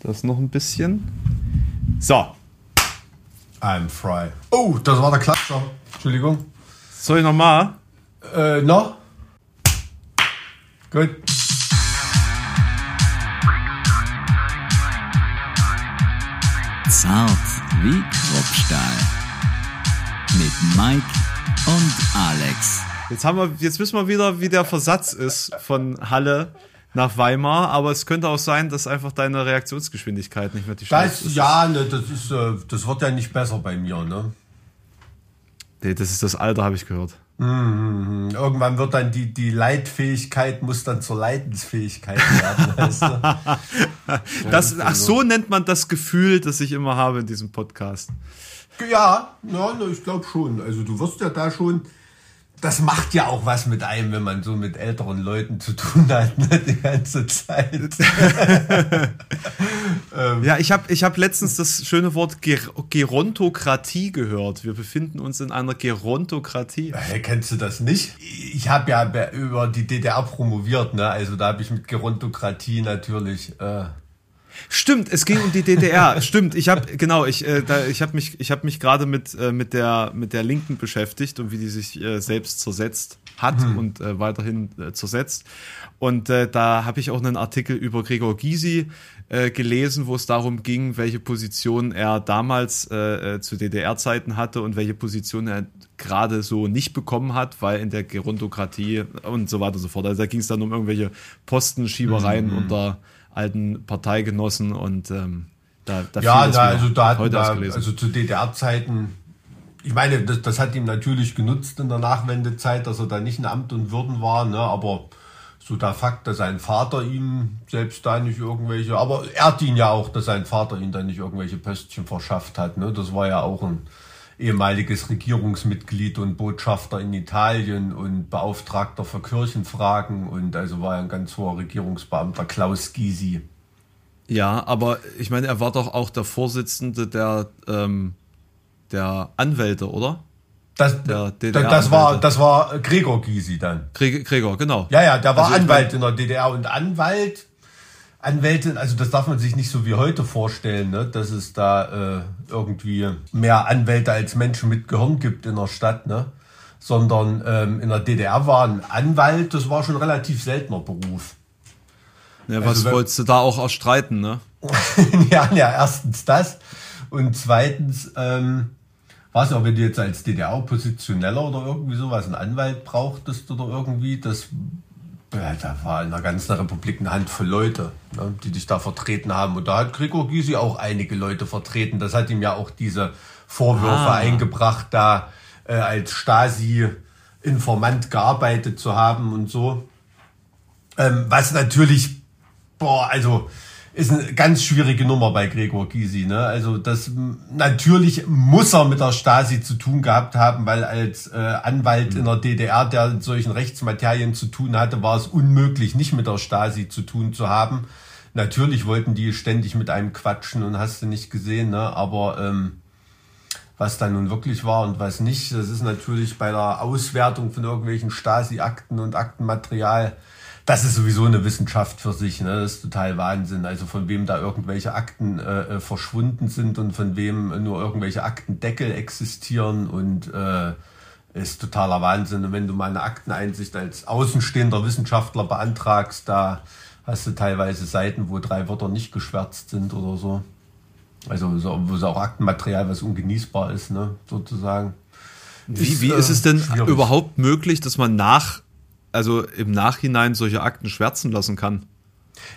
Das noch ein bisschen. So. I'm fry. Oh, das war der Klatscher. Entschuldigung. Soll ich nochmal? Äh, noch? Gut. Zart wie Kruppstahl. Mit Mike und Alex. Jetzt, haben wir, jetzt wissen wir wieder, wie der Versatz ist von Halle nach Weimar, aber es könnte auch sein, dass einfach deine Reaktionsgeschwindigkeit nicht mehr die Das, ist. Ja, ne, das, ist, äh, das wird ja nicht besser bei mir, ne? Nee, das ist das Alter, habe ich gehört. Mhm. Irgendwann wird dann die, die Leitfähigkeit muss dann zur Leidensfähigkeit werden. weißt du? das, ach, so nennt man das Gefühl, das ich immer habe in diesem Podcast. Ja, ja ich glaube schon. Also du wirst ja da schon das macht ja auch was mit einem, wenn man so mit älteren Leuten zu tun hat, ne, die ganze Zeit. ähm. Ja, ich habe ich hab letztens das schöne Wort Ger Gerontokratie gehört. Wir befinden uns in einer Gerontokratie. Hey, kennst du das nicht? Ich habe ja über die DDR promoviert, ne? Also da habe ich mit Gerontokratie natürlich. Äh, Stimmt, es ging um die DDR. Stimmt, ich habe genau, ich äh, da, ich habe mich ich habe mich gerade mit äh, mit der mit der Linken beschäftigt und wie die sich äh, selbst zersetzt hat hm. und äh, weiterhin äh, zersetzt. Und äh, da habe ich auch einen Artikel über Gregor Gysi äh, gelesen, wo es darum ging, welche Position er damals äh, äh zu DDR-Zeiten hatte und welche Position er gerade so nicht bekommen hat, weil in der Gerontokratie und so weiter und so fort. Also da ging es dann um irgendwelche Postenschiebereien mhm. unter alten Parteigenossen und ähm, da, da ja, da, also da hatten da, also zu DDR-Zeiten, ich meine, das, das hat ihm natürlich genutzt in der Nachwendezeit, dass er da nicht in Amt und Würden war, ne, aber so der Fakt, dass sein Vater ihm selbst da nicht irgendwelche, aber er hat ihn ja auch, dass sein Vater ihm da nicht irgendwelche Pöstchen verschafft hat, ne, das war ja auch ein ehemaliges Regierungsmitglied und Botschafter in Italien und Beauftragter für Kirchenfragen und also war ein ganz hoher Regierungsbeamter Klaus Gysi. Ja, aber ich meine, er war doch auch der Vorsitzende der, ähm, der Anwälte, oder? Das, das, war, das war Gregor Gysi dann. Gregor, genau. Ja, ja, der war also Anwalt in der DDR und Anwalt Anwälte, also das darf man sich nicht so wie heute vorstellen, ne? dass es da äh, irgendwie mehr Anwälte als Menschen mit Gehirn gibt in der Stadt, ne? sondern ähm, in der DDR war ein Anwalt, das war schon ein relativ seltener Beruf. Ja, was also, wolltest du da auch erstreiten, ne? ja, ja, erstens das und zweitens, ähm, was auch wenn du jetzt als DDR-Oppositioneller oder irgendwie sowas einen Anwalt brauchtest oder irgendwie, das ja, da war in der ganzen Republik eine Handvoll Leute, ne, die dich da vertreten haben. Und da hat Gregor Gysi auch einige Leute vertreten. Das hat ihm ja auch diese Vorwürfe ah. eingebracht, da äh, als Stasi-Informant gearbeitet zu haben und so. Ähm, was natürlich, boah, also ist eine ganz schwierige Nummer bei Gregor Gysi. Ne? Also das natürlich muss er mit der Stasi zu tun gehabt haben, weil als äh, Anwalt mhm. in der DDR, der in solchen Rechtsmaterien zu tun hatte, war es unmöglich, nicht mit der Stasi zu tun zu haben. Natürlich wollten die ständig mit einem quatschen und hast du nicht gesehen, ne? aber ähm, was da nun wirklich war und was nicht, das ist natürlich bei der Auswertung von irgendwelchen Stasi-Akten und Aktenmaterial das ist sowieso eine Wissenschaft für sich. Ne? Das ist total Wahnsinn. Also von wem da irgendwelche Akten äh, äh, verschwunden sind und von wem nur irgendwelche Aktendeckel existieren und äh, ist totaler Wahnsinn. Und wenn du mal eine Akteneinsicht als außenstehender Wissenschaftler beantragst, da hast du teilweise Seiten, wo drei Wörter nicht geschwärzt sind oder so. Also so, wo es auch Aktenmaterial, was ungenießbar ist, ne, sozusagen. Wie, ist, wie ist es denn schwierig. überhaupt möglich, dass man nach also im Nachhinein solche Akten schwärzen lassen kann.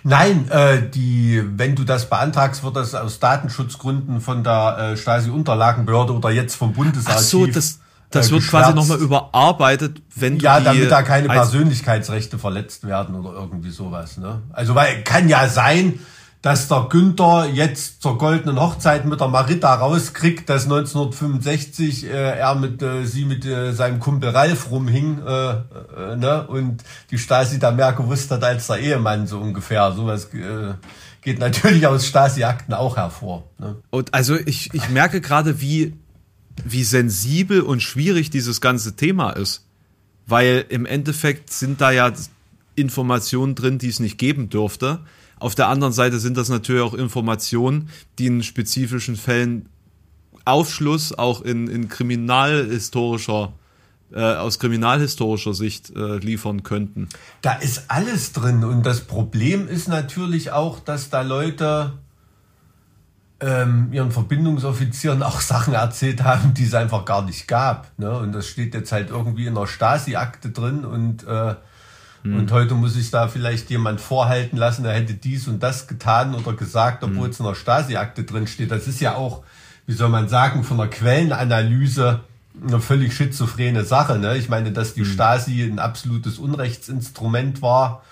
Nein, äh, die, wenn du das beantragst, wird das aus Datenschutzgründen von der äh, Stasi-Unterlagenbehörde oder jetzt vom Bundesarchiv. Ach so, das, das äh, wird quasi nochmal überarbeitet, wenn du Ja, damit da keine Persönlichkeitsrechte verletzt werden oder irgendwie sowas. Ne? Also weil kann ja sein, dass der Günther jetzt zur goldenen Hochzeit mit der Marita rauskriegt, dass 1965 äh, er mit äh, sie mit äh, seinem Kumpel Ralf rumhing äh, äh, ne? und die Stasi da mehr gewusst hat als der Ehemann so ungefähr. Sowas äh, geht natürlich aus Stasi-Akten auch hervor. Ne? Und also ich, ich merke gerade, wie, wie sensibel und schwierig dieses ganze Thema ist. Weil im Endeffekt sind da ja Informationen drin, die es nicht geben dürfte Auf der anderen Seite sind das natürlich auch Informationen, die in spezifischen Fällen Aufschluss auch in, in kriminalhistorischer äh, aus kriminalhistorischer Sicht äh, liefern könnten. Da ist alles drin und das Problem ist natürlich auch, dass da Leute ähm, ihren Verbindungsoffizieren auch Sachen erzählt haben, die es einfach gar nicht gab. Ne? Und das steht jetzt halt irgendwie in der Stasi-Akte drin und äh, hm. Und heute muss sich da vielleicht jemand vorhalten lassen, er hätte dies und das getan oder gesagt, obwohl hm. es in der Stasi-Akte drin steht. Das ist ja auch, wie soll man sagen, von der Quellenanalyse eine völlig schizophrene Sache. Ne? Ich meine, dass die hm. Stasi ein absolutes Unrechtsinstrument war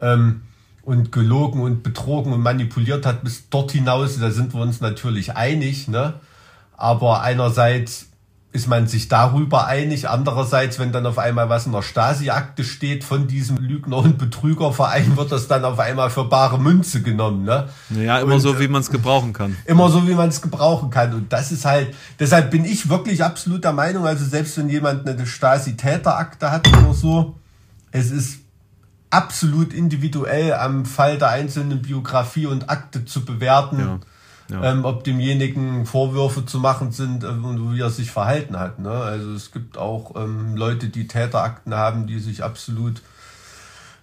ähm, und gelogen und betrogen und manipuliert hat bis dort hinaus, da sind wir uns natürlich einig. Ne? Aber einerseits ist man sich darüber einig. Andererseits, wenn dann auf einmal was in der Stasi-Akte steht von diesem Lügner- und Betrügerverein, wird das dann auf einmal für bare Münze genommen. Ne? Ja, immer und, so, wie man es gebrauchen kann. Immer so, wie man es gebrauchen kann. Und das ist halt, deshalb bin ich wirklich absolut der Meinung, also selbst wenn jemand eine Stasi-Täterakte hat oder so, es ist absolut individuell am Fall der einzelnen Biografie und Akte zu bewerten. Ja ja. ähm, ob demjenigen Vorwürfe zu machen sind äh, und wie er sich verhalten hat. Ne? Also es gibt auch ähm, Leute, die Täterakten haben, die sich absolut,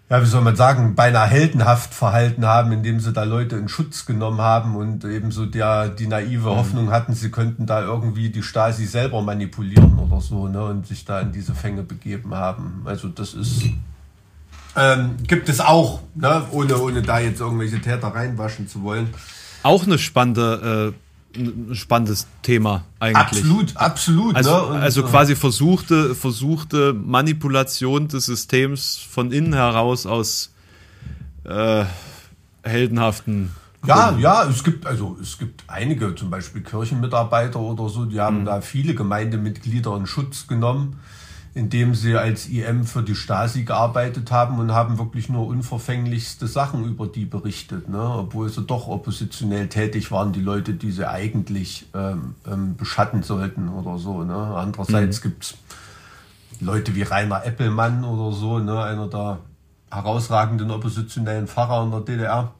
ja, wie soll man sagen, beinahe heldenhaft verhalten haben, indem sie da Leute in Schutz genommen haben und eben so der, die naive mhm. Hoffnung hatten, sie könnten da irgendwie die Stasi selber manipulieren oder so, ne? Und sich da in diese Fänge begeben haben. Also das ist, ähm, gibt es auch, ne? ohne, ohne da jetzt irgendwelche Täter reinwaschen zu wollen. Auch eine spannende, äh, ein spannendes Thema eigentlich. Absolut, absolut. Also, ne? also quasi versuchte, versuchte Manipulation des Systems von innen heraus aus äh, heldenhaften ja, ja, es gibt also es gibt einige, zum Beispiel Kirchenmitarbeiter oder so, die haben mhm. da viele Gemeindemitglieder in Schutz genommen indem sie als IM für die Stasi gearbeitet haben und haben wirklich nur unverfänglichste Sachen über die berichtet, ne? obwohl sie doch oppositionell tätig waren, die Leute, die sie eigentlich ähm, ähm, beschatten sollten oder so. Ne? Andererseits mhm. es Leute wie Rainer Eppelmann oder so, ne? einer der herausragenden oppositionellen Pfarrer in der DDR.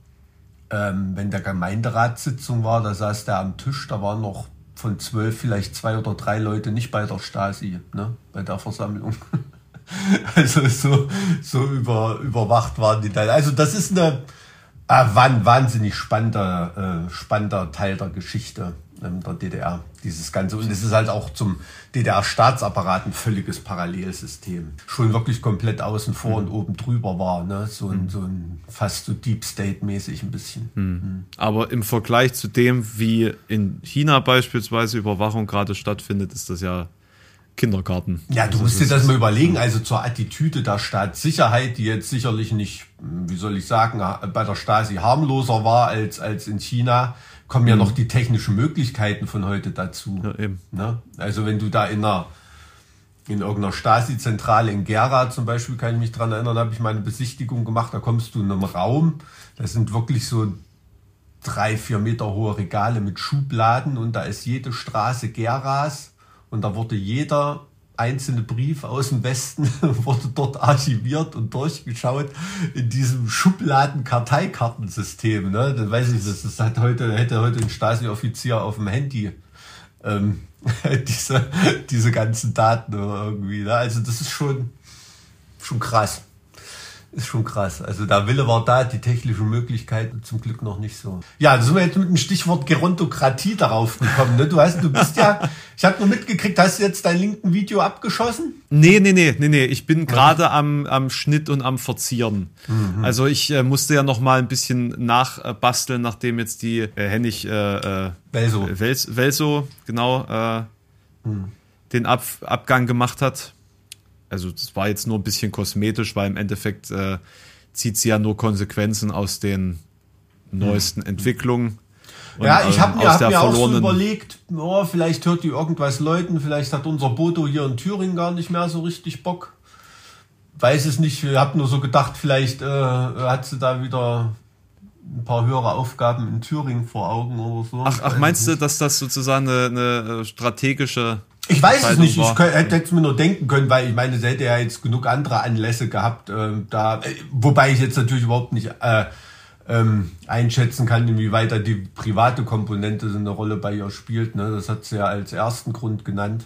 Ähm, wenn der Gemeinderatssitzung war, da saß der am Tisch, da waren noch von zwölf vielleicht zwei oder drei Leute nicht bei der Stasi, ne, bei der Versammlung. also so, so über, überwacht waren die Teile. Also das ist eine äh, wahnsinnig spannender, äh, spannender Teil der Geschichte der DDR, dieses Ganze. Und es ist halt auch zum DDR-Staatsapparat ein völliges Parallelsystem. Schon wirklich komplett außen vor mhm. und oben drüber war. Ne? So, ein, mhm. so ein fast so Deep State-mäßig ein bisschen. Mhm. mhm. Aber im Vergleich zu dem, wie in China beispielsweise Überwachung gerade stattfindet, ist das ja Kindergarten. Ja, du also musst dir das mal überlegen, also zur Attitüde der Staatssicherheit, die jetzt sicherlich nicht, wie soll ich sagen, bei der Stasi harmloser war als, als in China, kommen ja mhm. noch die technischen Möglichkeiten von heute dazu. Ja, eben. Ne? Also wenn du da in einer in irgendeiner Stasi-Zentrale in Gera zum Beispiel, kann ich mich dran erinnern, habe ich meine Besichtigung gemacht, da kommst du in einem Raum, das sind wirklich so drei, vier Meter hohe Regale mit Schubladen und da ist jede Straße Geras und da wurde jeder einzelne Brief aus dem Westen wurde dort archiviert und durchgeschaut in diesem Schubladen-Karteikartensystem. Ne? Das weiß ich, das, das hat heute, hätte heute ein Stasi-Offizier auf dem Handy ähm, diese, diese ganzen Daten irgendwie. Ne? Also das ist schon, schon krass ist schon krass. Also der Wille war da, die technischen Möglichkeiten zum Glück noch nicht so. Ja, da sind wir jetzt mit dem Stichwort Gerontokratie darauf gekommen. Ne? Du hast, du bist ja, ich habe nur mitgekriegt, hast du jetzt dein linken Video abgeschossen? Nee, nee, nee, nee, nee. Ich bin gerade am, am Schnitt und am Verzieren. Mhm. Also ich äh, musste ja noch mal ein bisschen nachbasteln, nachdem jetzt die äh, Hennig äh, äh, Welso. Wels, Welso, genau, äh, mhm. den Ab Abgang gemacht hat also das war jetzt nur ein bisschen kosmetisch, weil im Endeffekt äh, zieht sie ja nur Konsequenzen aus den neuesten hm. Entwicklungen. Und, ja, ich habe mir, hab mir auch so überlegt, oh, vielleicht hört die irgendwas Leuten, vielleicht hat unser Bodo hier in Thüringen gar nicht mehr so richtig Bock. Weiß es nicht, ich habe nur so gedacht, vielleicht äh, hat sie da wieder ein paar höhere Aufgaben in Thüringen vor Augen oder so. Ach, ach meinst du, dass das sozusagen eine, eine strategische ich weiß es nicht, ich könnte, hätte es mir nur denken können, weil ich meine, sie hätte ja jetzt genug andere Anlässe gehabt, äh, da, wobei ich jetzt natürlich überhaupt nicht äh, ähm, einschätzen kann, inwieweit da die private Komponente so eine Rolle bei ihr spielt. Ne? Das hat sie ja als ersten Grund genannt.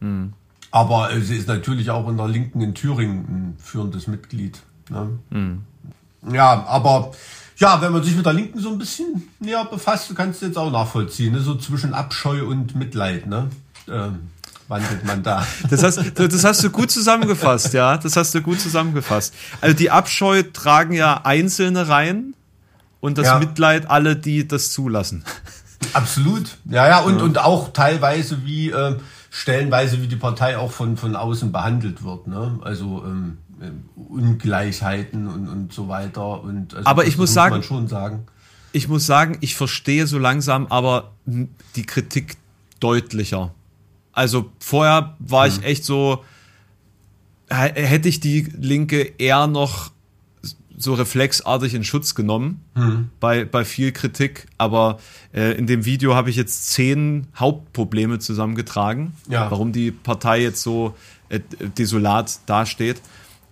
Mhm. Aber äh, sie ist natürlich auch in der Linken in Thüringen ein führendes Mitglied. Ne? Mhm. Ja, aber ja, wenn man sich mit der Linken so ein bisschen näher befasst, kannst du jetzt auch nachvollziehen, ne? so zwischen Abscheu und Mitleid, ne? Ähm, wandelt man da. Das hast, das hast du gut zusammengefasst, ja. Das hast du gut zusammengefasst. Also die Abscheu tragen ja Einzelne rein und das ja. Mitleid alle, die das zulassen. Absolut. Ja, ja, und, ja. und auch teilweise wie, äh, stellenweise wie die Partei auch von, von außen behandelt wird, ne? Also, ähm, Ungleichheiten und, und so weiter. Und also aber ich muss, muss sagen, man schon sagen. Ich muss sagen, ich verstehe so langsam aber die Kritik deutlicher. Also vorher war hm. ich echt so, hätte ich die Linke eher noch so reflexartig in Schutz genommen hm. bei, bei viel Kritik. Aber äh, in dem Video habe ich jetzt zehn Hauptprobleme zusammengetragen, ja. warum die Partei jetzt so äh, desolat dasteht.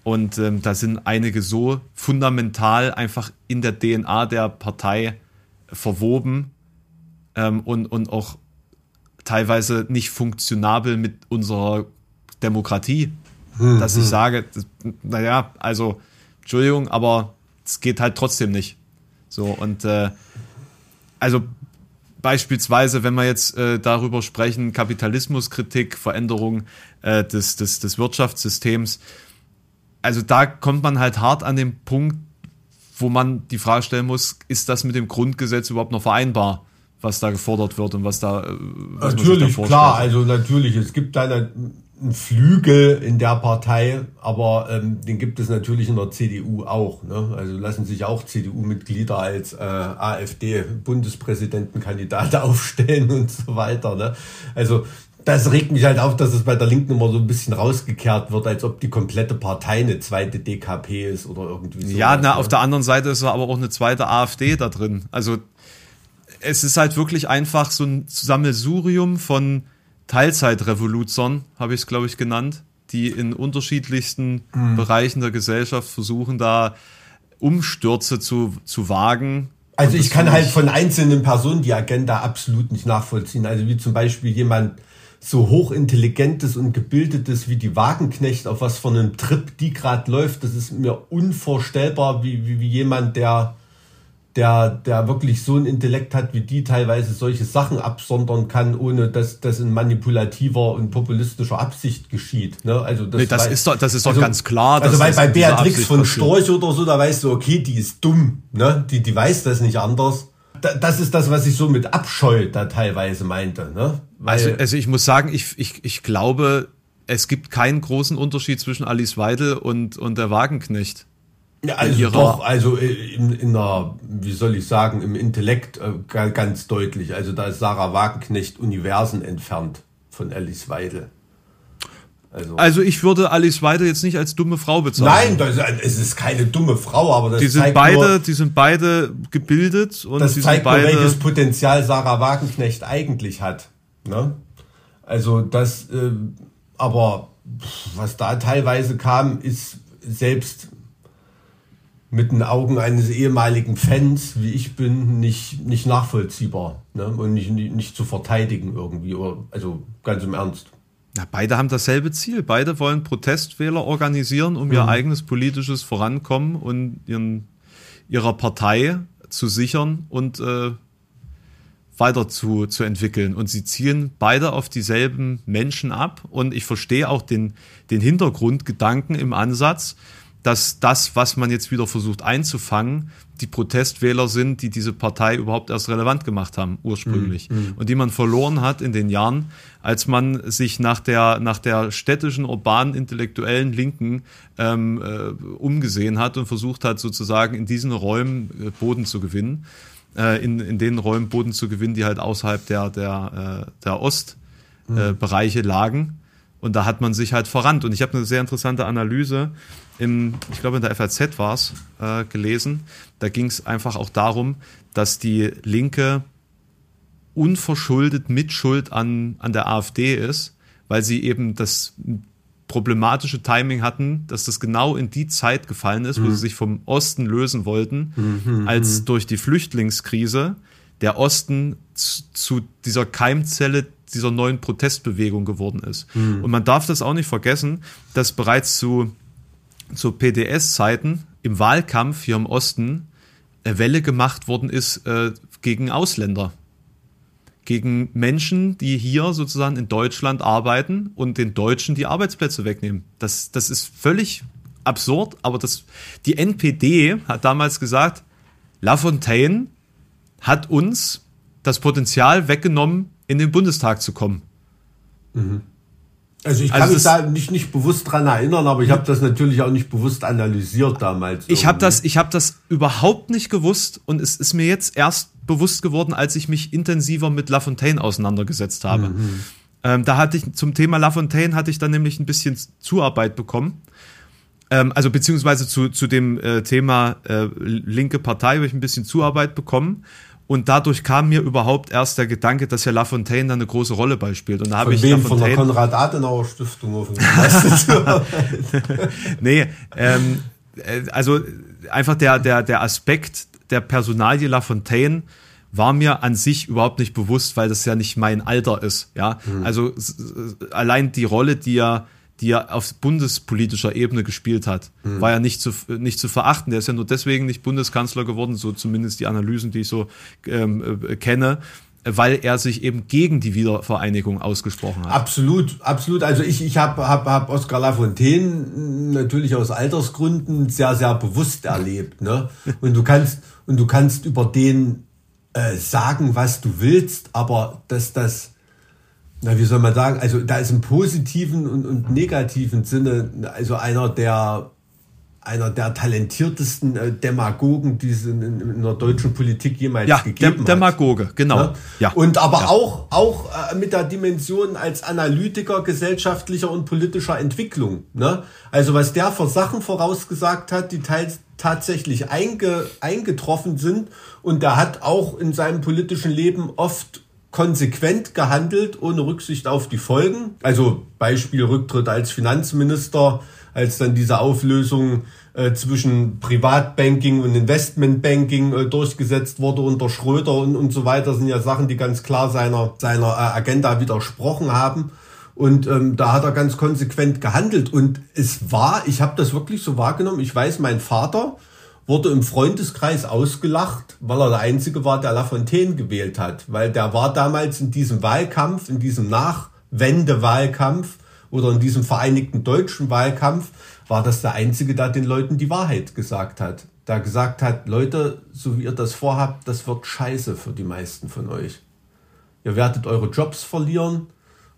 Und ähm, da sind einige so fundamental einfach in der DNA der Partei verwoben ähm, und, und auch teilweise nicht funktionabel mit unserer Demokratie. Hm, dass ich hm. sage, naja, also, Entschuldigung, aber es geht halt trotzdem nicht. So, und äh, also beispielsweise, wenn wir jetzt äh, darüber sprechen, Kapitalismuskritik, Veränderung äh, des, des, des Wirtschaftssystems, also da kommt man halt hart an den Punkt, wo man die Frage stellen muss, ist das mit dem Grundgesetz überhaupt noch vereinbar, was da gefordert wird und was da äh, was natürlich da klar, also natürlich, es gibt da einen Flügel in der Partei, aber ähm, den gibt es natürlich in der CDU auch. Ne? Also lassen sich auch CDU-Mitglieder als äh, AfD-Bundespräsidentenkandidat aufstellen und so weiter. Ne? Also das regt mich halt auf, dass es bei der Linken immer so ein bisschen rausgekehrt wird, als ob die komplette Partei eine zweite DKP ist oder irgendwie so. Ja, na, ne? auf der anderen Seite ist aber auch eine zweite AfD da drin. Also es ist halt wirklich einfach so ein Sammelsurium von Teilzeitrevoluzern, habe ich es, glaube ich, genannt, die in unterschiedlichsten mhm. Bereichen der Gesellschaft versuchen, da Umstürze zu, zu wagen. Also ich kann halt von einzelnen Personen die Agenda absolut nicht nachvollziehen. Also wie zum Beispiel jemand, so hochintelligentes und gebildetes wie die Wagenknecht, auf was von einem Trip die gerade läuft, das ist mir unvorstellbar, wie, wie, wie jemand, der, der, der wirklich so ein Intellekt hat, wie die teilweise solche Sachen absondern kann, ohne dass das in manipulativer und populistischer Absicht geschieht. Ne? Also das, nee, das ist doch, das ist doch also, ganz klar. Also bei, bei Beatrix von Storch oder so, da weißt du, okay, die ist dumm, ne? die, die weiß das nicht anders das ist das, was ich so mit Abscheu da teilweise meinte. Ne? also, also ich muss sagen, ich, ich, ich glaube, es gibt keinen großen Unterschied zwischen Alice Weidel und, und der Wagenknecht. Ja, also doch, also in, in einer, wie soll ich sagen, im Intellekt äh, ganz deutlich. Also da ist Sarah Wagenknecht Universen entfernt von Alice Weidel. Also, also ich würde Alice Weidel jetzt nicht als dumme Frau bezeichnen. Nein, das, es ist keine dumme Frau, aber das die sind zeigt beide, nur, die sind beide gebildet und das zeigt beide, nur, welches Potenzial Sarah Wagenknecht eigentlich hat. Ne? Also das, äh, aber was da teilweise kam, ist selbst mit den Augen eines ehemaligen Fans, wie ich bin, nicht, nicht nachvollziehbar ne? und nicht, nicht, zu verteidigen irgendwie. Also ganz im Ernst. Ja, beide haben dasselbe Ziel. Beide wollen Protestwähler organisieren, um mhm. ihr eigenes politisches Vorankommen und ihren, ihrer Partei zu sichern und äh, weiter zu, zu entwickeln. Und sie zielen beide auf dieselben Menschen ab. Und ich verstehe auch den, den Hintergrundgedanken im Ansatz, dass das, was man jetzt wieder versucht einzufangen, die Protestwähler sind, die diese Partei überhaupt erst relevant gemacht haben, ursprünglich. Mhm. Und die man verloren hat in den Jahren, als man sich nach der, nach der städtischen, urbanen, intellektuellen Linken ähm, äh, umgesehen hat und versucht hat, sozusagen in diesen Räumen äh, Boden zu gewinnen. Äh, in, in den Räumen Boden zu gewinnen, die halt außerhalb der, der, äh, der Ostbereiche mhm. lagen. Und da hat man sich halt verrannt. Und ich habe eine sehr interessante Analyse im, ich glaube in der FAZ war es, äh, gelesen. Da ging es einfach auch darum, dass die Linke unverschuldet Mitschuld an, an der AfD ist, weil sie eben das problematische Timing hatten, dass das genau in die Zeit gefallen ist, wo Mhm. sie sich vom Osten lösen wollten, als durch die Flüchtlingskrise der Osten zu, zu dieser Keimzelle dieser neuen Protestbewegung geworden ist. Mhm. Und man darf das auch nicht vergessen, dass bereits zu, zu PDS-Zeiten im Wahlkampf hier im Osten eine Welle gemacht worden ist äh, gegen Ausländer gegen Menschen, die hier sozusagen in Deutschland arbeiten und den Deutschen die Arbeitsplätze wegnehmen. Das, das ist völlig absurd, aber das, die NPD hat damals gesagt, Lafontaine hat uns das Potenzial weggenommen, in den Bundestag zu kommen. Also ich Also kann mich das- da nicht, nicht bewusst dran erinnern, aber ich habe das natürlich auch nicht bewusst analysiert damals. Ich habe das, ich habe das überhaupt nicht gewusst und es ist mir jetzt erst bewusst geworden, als ich mich intensiver mit Lafontaine auseinandergesetzt habe. Ähm, da hatte ich zum Thema Lafontaine hatte ich dann nämlich ein bisschen Zuarbeit bekommen. Ähm, also beziehungsweise zu, zu dem äh, Thema äh, linke Partei habe ich ein bisschen Zuarbeit bekommen. Und dadurch kam mir überhaupt erst der Gedanke, dass ja Lafontaine da eine große Rolle beispielt. Und da habe ich wem? Von der Lafontaine. Konrad-Adenauer-Stiftung oder von was? nee, ähm, äh, also einfach der, der, der Aspekt der Personalie Lafontaine war mir an sich überhaupt nicht bewusst, weil das ja nicht mein Alter ist. Ja, also s- s- allein die Rolle, die er, die er auf bundespolitischer Ebene gespielt hat, war ja nicht zu, nicht zu verachten. Der ist ja nur deswegen nicht Bundeskanzler geworden, so zumindest die Analysen, die ich so ähm, äh, kenne, weil er sich eben gegen die Wiedervereinigung ausgesprochen hat. Absolut, absolut. Also ich, ich habe hab, hab Oskar Lafontaine natürlich aus Altersgründen sehr, sehr bewusst erlebt. Ne? Und du kannst und du kannst über den äh, sagen, was du willst, aber dass das, na wie soll man sagen, also da ist im positiven und, und negativen Sinne also einer der einer der talentiertesten äh, Demagogen, die es in, in, in der deutschen Politik jemals ja, gegeben hat. Demagoge, genau. Ne? Ja. Und aber Ja. auch, auch äh, mit der Dimension als Analytiker gesellschaftlicher und politischer Entwicklung. Ne? Also was der für Sachen vorausgesagt hat, die teils tatsächlich einge, eingetroffen sind. Und der hat auch in seinem politischen Leben oft konsequent gehandelt, ohne Rücksicht auf die Folgen. Also Beispiel Rücktritt als Finanzminister, als dann diese Auflösung äh, zwischen Privatbanking und Investmentbanking äh, durchgesetzt wurde unter Schröder und, und so weiter, sind ja Sachen, die ganz klar seiner, seiner äh, Agenda widersprochen haben. Und ähm, da hat er ganz konsequent gehandelt. Und es war, ich habe das wirklich so wahrgenommen, ich weiß, mein Vater wurde im Freundeskreis ausgelacht, weil er der Einzige war, der Lafontaine gewählt hat. Weil der war damals in diesem Wahlkampf, in diesem Nachwendewahlkampf oder in diesem vereinigten deutschen Wahlkampf, war das der Einzige, der den Leuten die Wahrheit gesagt hat. Der gesagt hat, Leute, so wie ihr das vorhabt, das wird scheiße für die meisten von euch. Ihr werdet eure Jobs verlieren,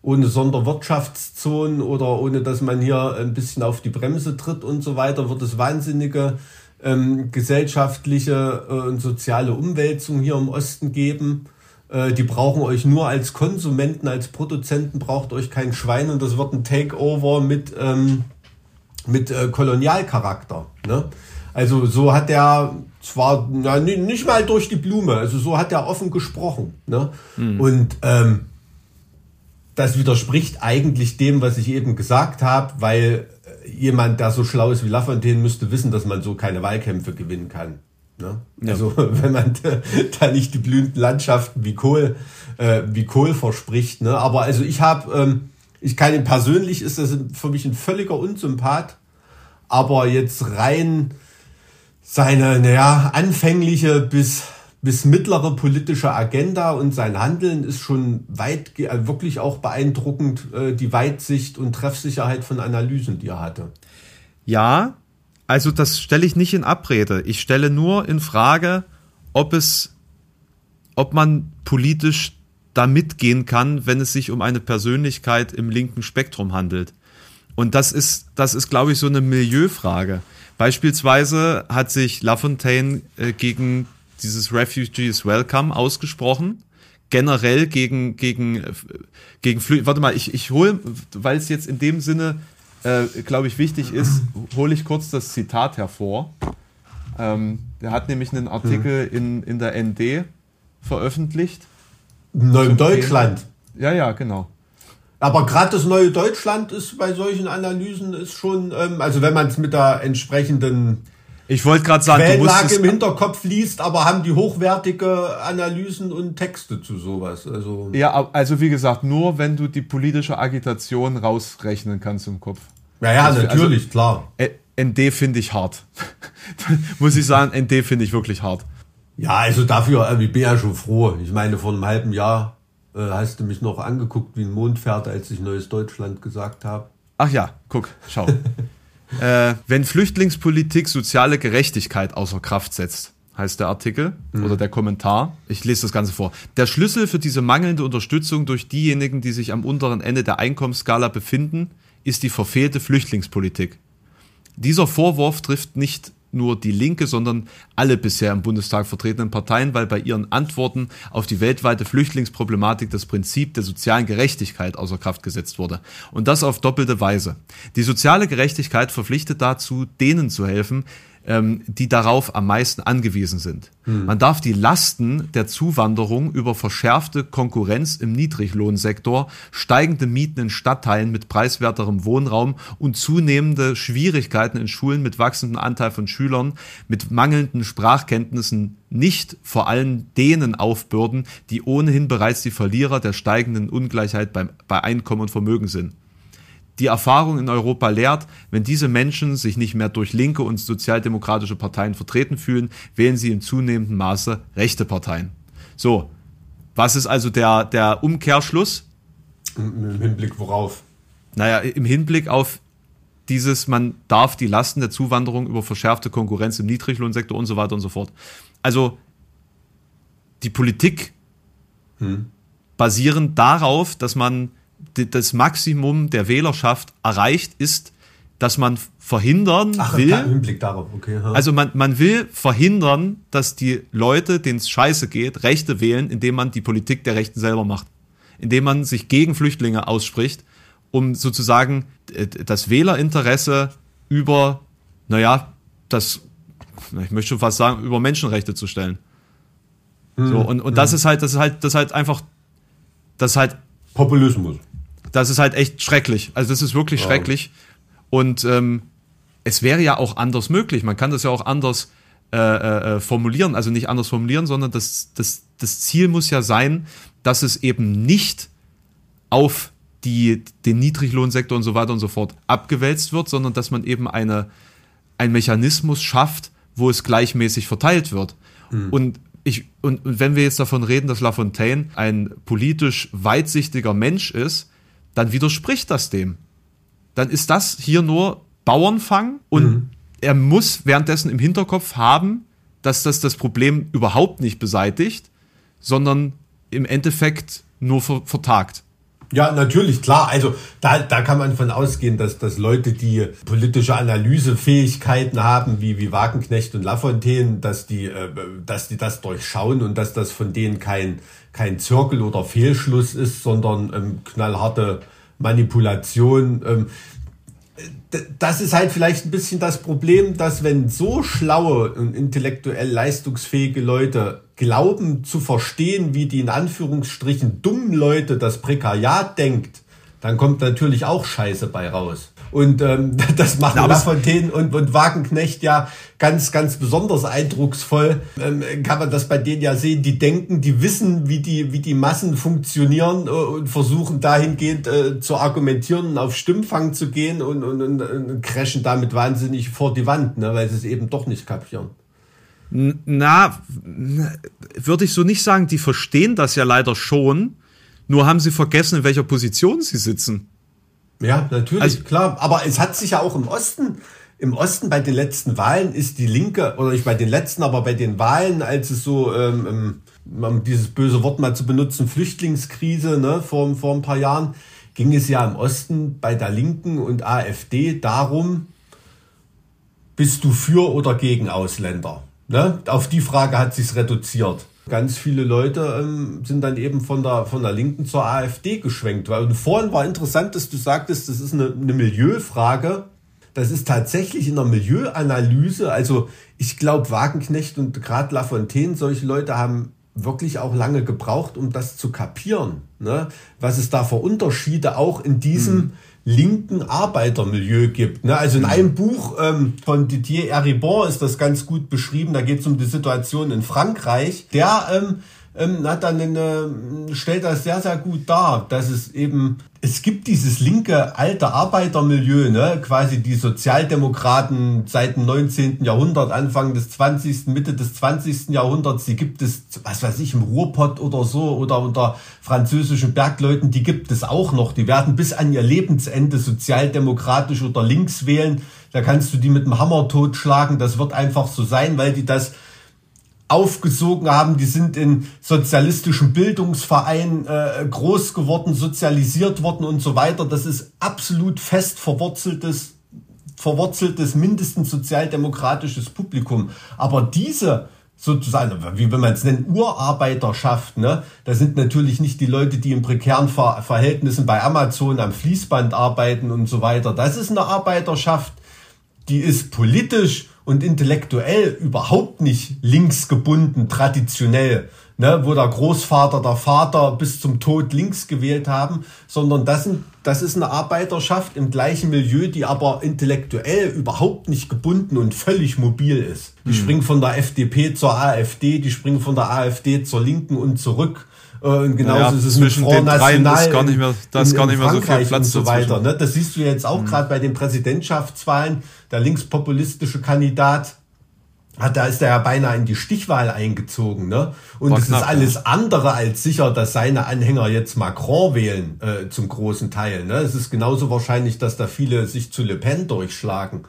ohne Sonderwirtschaftszonen oder ohne dass man hier ein bisschen auf die Bremse tritt und so weiter, wird es wahnsinnige ähm, gesellschaftliche äh, und soziale Umwälzung hier im Osten geben. Äh, die brauchen euch nur als Konsumenten, als Produzenten braucht euch kein Schwein und das wird ein Takeover mit, ähm, mit äh, Kolonialcharakter. Ne? Also so hat er zwar na, ni- nicht mal durch die Blume, also so hat er offen gesprochen. Ne? Und ähm, das widerspricht eigentlich dem, was ich eben gesagt habe, weil jemand, der so schlau ist wie Lafontaine, müsste wissen, dass man so keine Wahlkämpfe gewinnen kann. Ne? Ja. Also wenn man da nicht die blühenden Landschaften wie Kohl, äh, wie Kohl verspricht. Ne? Aber also ich habe, ähm, ich kann ihn persönlich, ist das für mich ein völliger Unsympath. Aber jetzt rein seine, naja, anfängliche bis, bis mittlere politische Agenda und sein Handeln ist schon weit, äh, wirklich auch beeindruckend, äh, die Weitsicht und Treffsicherheit von Analysen, die er hatte. Ja, also das stelle ich nicht in Abrede. Ich stelle nur in Frage, ob es, ob man politisch da mitgehen kann, wenn es sich um eine Persönlichkeit im linken Spektrum handelt. Und das ist, das ist, glaube ich, so eine Milieufrage. Beispielsweise hat sich Lafontaine äh, gegen dieses Refugees Welcome ausgesprochen. Generell gegen, gegen, gegen Flü Warte mal, ich, ich hole, weil es jetzt in dem Sinne, äh, glaube ich, wichtig ist, hole ich kurz das Zitat hervor. Ähm, der hat nämlich einen Artikel in, in der ND veröffentlicht. Neuem Deutschland. Ja, ja, genau. Aber gerade das neue Deutschland ist bei solchen Analysen ist schon, ähm, also wenn man es mit der entsprechenden ich wollte gerade sagen, Quellenlage im Hinterkopf liest, aber haben die hochwertige Analysen und Texte zu sowas. Also ja, also wie gesagt, nur wenn du die politische Agitation rausrechnen kannst im Kopf. Ja, ja, also, natürlich, also, klar. ND finde ich hart. Muss ich sagen, ND finde ich wirklich hart. Ja, also dafür, äh, ich bin ja schon froh. Ich meine, vor einem halben Jahr äh, hast du mich noch angeguckt wie ein Mondpferd, als ich Neues Deutschland gesagt habe. Ach ja, guck, schau. äh, wenn Flüchtlingspolitik soziale Gerechtigkeit außer Kraft setzt, heißt der Artikel mhm. oder der Kommentar. Ich lese das Ganze vor. Der Schlüssel für diese mangelnde Unterstützung durch diejenigen, die sich am unteren Ende der Einkommensskala befinden, ist die verfehlte Flüchtlingspolitik. Dieser Vorwurf trifft nicht nur die Linke, sondern alle bisher im Bundestag vertretenen Parteien, weil bei ihren Antworten auf die weltweite Flüchtlingsproblematik das Prinzip der sozialen Gerechtigkeit außer Kraft gesetzt wurde. Und das auf doppelte Weise. Die soziale Gerechtigkeit verpflichtet dazu, denen zu helfen, ähm, die darauf am meisten angewiesen sind. Hm. Man darf die Lasten der Zuwanderung über verschärfte Konkurrenz im Niedriglohnsektor, steigende Mieten in Stadtteilen mit preiswerterem Wohnraum und zunehmende Schwierigkeiten in Schulen mit wachsendem Anteil von Schülern mit mangelnden Sprachkenntnissen nicht vor allem denen aufbürden, die ohnehin bereits die Verlierer der steigenden Ungleichheit bei, bei Einkommen und Vermögen sind die Erfahrung in Europa lehrt, wenn diese Menschen sich nicht mehr durch linke und sozialdemokratische Parteien vertreten fühlen, wählen sie in zunehmendem Maße rechte Parteien. So, was ist also der, der Umkehrschluss? Im Hinblick worauf? Naja, im Hinblick auf dieses, man darf die Lasten der Zuwanderung über verschärfte Konkurrenz im Niedriglohnsektor und so weiter und so fort. Also die Politik hm. basierend darauf, dass man das Maximum der Wählerschaft erreicht, ist, dass man verhindern Ach, will. Hinblick darauf, okay. Ja. Also man, man will verhindern, dass die Leute, denen es scheiße geht, Rechte wählen, indem man die Politik der Rechten selber macht. Indem man sich gegen Flüchtlinge ausspricht, um sozusagen äh, das Wählerinteresse über, naja, das, ich möchte schon fast sagen, über Menschenrechte zu stellen. Hm. So, und, und das hm. ist halt, das ist halt, das ist halt einfach, das ist halt Populismus das ist halt echt schrecklich. Also das ist wirklich ja. schrecklich. Und ähm, es wäre ja auch anders möglich. Man kann das ja auch anders äh, äh, äh, formulieren. Also nicht anders formulieren, sondern das, das, das Ziel muss ja sein, dass es eben nicht auf die, den Niedriglohnsektor und so weiter und so fort abgewälzt wird, sondern dass man eben eine, einen Mechanismus schafft, wo es gleichmäßig verteilt wird. Mhm. Und ich, und, und wenn wir jetzt davon reden, dass Lafontaine ein politisch weitsichtiger Mensch ist, dann widerspricht das dem. Dann ist das hier nur Bauernfang und mhm. er muss währenddessen im Hinterkopf haben, dass das das Problem überhaupt nicht beseitigt, sondern im Endeffekt nur vertagt. Ja, natürlich, klar. Also da, da kann man von ausgehen, dass, dass Leute, die politische Analysefähigkeiten haben, wie, wie Wagenknecht und Lafontaine, dass die, äh, dass die das durchschauen und dass das von denen kein, kein Zirkel oder Fehlschluss ist, sondern ähm, knallharte Manipulation. Ähm, das ist halt vielleicht ein bisschen das Problem, dass wenn so schlaue und intellektuell leistungsfähige Leute glauben zu verstehen, wie die in Anführungsstrichen dummen Leute das Prekariat denkt, dann kommt natürlich auch Scheiße bei raus. Und ähm, das machen ja, Lafontaine und, und Wagenknecht ja ganz, ganz besonders eindrucksvoll. Ähm, kann man das bei denen ja sehen, die denken, die wissen, wie die, wie die Massen funktionieren äh, und versuchen dahingehend äh, zu argumentieren und auf Stimmfang zu gehen und, und, und, und crashen damit wahnsinnig vor die Wand, ne, weil sie es eben doch nicht kapieren. Na, würde ich so nicht sagen, die verstehen das ja leider schon, nur haben sie vergessen, in welcher Position sie sitzen. Ja, natürlich, also, klar. Aber es hat sich ja auch im Osten, im Osten bei den letzten Wahlen ist die Linke, oder nicht bei den letzten, aber bei den Wahlen, als es so, ähm, um dieses böse Wort mal zu benutzen, Flüchtlingskrise, ne, vor, vor ein paar Jahren, ging es ja im Osten bei der Linken und AfD darum, bist du für oder gegen Ausländer? Ne? Auf die Frage hat sich's reduziert ganz viele Leute ähm, sind dann eben von der, von der Linken zur AfD geschwenkt. Weil vorhin war interessant, dass du sagtest, das ist eine, eine Milieufrage. Das ist tatsächlich in der Milieuanalyse, also ich glaube, Wagenknecht und gerade Lafontaine, solche Leute haben wirklich auch lange gebraucht, um das zu kapieren, ne? was es da für Unterschiede auch in diesem mhm. Linken Arbeitermilieu gibt. Ne? Also in mhm. einem Buch ähm, von Didier Eribon ist das ganz gut beschrieben, da geht es um die Situation in Frankreich. Der ähm, ähm, hat dann eine, stellt das sehr, sehr gut dar, dass es eben, es gibt dieses linke alte Arbeitermilieu, ne, quasi die Sozialdemokraten seit dem 19. Jahrhundert, Anfang des 20., Mitte des 20. Jahrhunderts, die gibt es, was weiß ich, im Ruhrpott oder so oder unter französischen Bergleuten, die gibt es auch noch. Die werden bis an ihr Lebensende sozialdemokratisch oder links wählen. Da kannst du die mit dem Hammer totschlagen. Das wird einfach so sein, weil die das aufgesogen haben, die sind in sozialistischen Bildungsvereinen äh, groß geworden, sozialisiert worden und so weiter. Das ist absolut fest verwurzeltes, verwurzeltes, mindestens sozialdemokratisches Publikum. Aber diese sozusagen, wie wenn man es nennt, Urarbeiterschaft, ne? Da sind natürlich nicht die Leute, die in prekären Ver Verhältnissen bei Amazon am Fließband arbeiten und so weiter. Das ist eine Arbeiterschaft, die ist politisch und intellektuell überhaupt nicht links gebunden, traditionell, ne, wo der Großvater, der Vater bis zum Tod links gewählt haben, sondern das, sind, das ist eine Arbeiterschaft im gleichen Milieu, die aber intellektuell überhaupt nicht gebunden und völlig mobil ist. Die mhm. springen von der FDP zur AfD, die springen von der AfD zur Linken und zurück. Äh, und genauso naja, ist es zwischen mit Front den dreien ist gar nicht mehr, das ist gar nicht mehr so viel Platz und so weiter. Ne? Das siehst du jetzt auch mhm. gerade bei den Präsidentschaftswahlen. Der linkspopulistische Kandidat hat, da ist er ja beinahe in die Stichwahl eingezogen, ne? Und es ist alles ja. andere als sicher, dass seine Anhänger jetzt Macron wählen, äh, zum großen Teil. Ne? Es ist genauso wahrscheinlich, dass da viele sich zu Le Pen durchschlagen.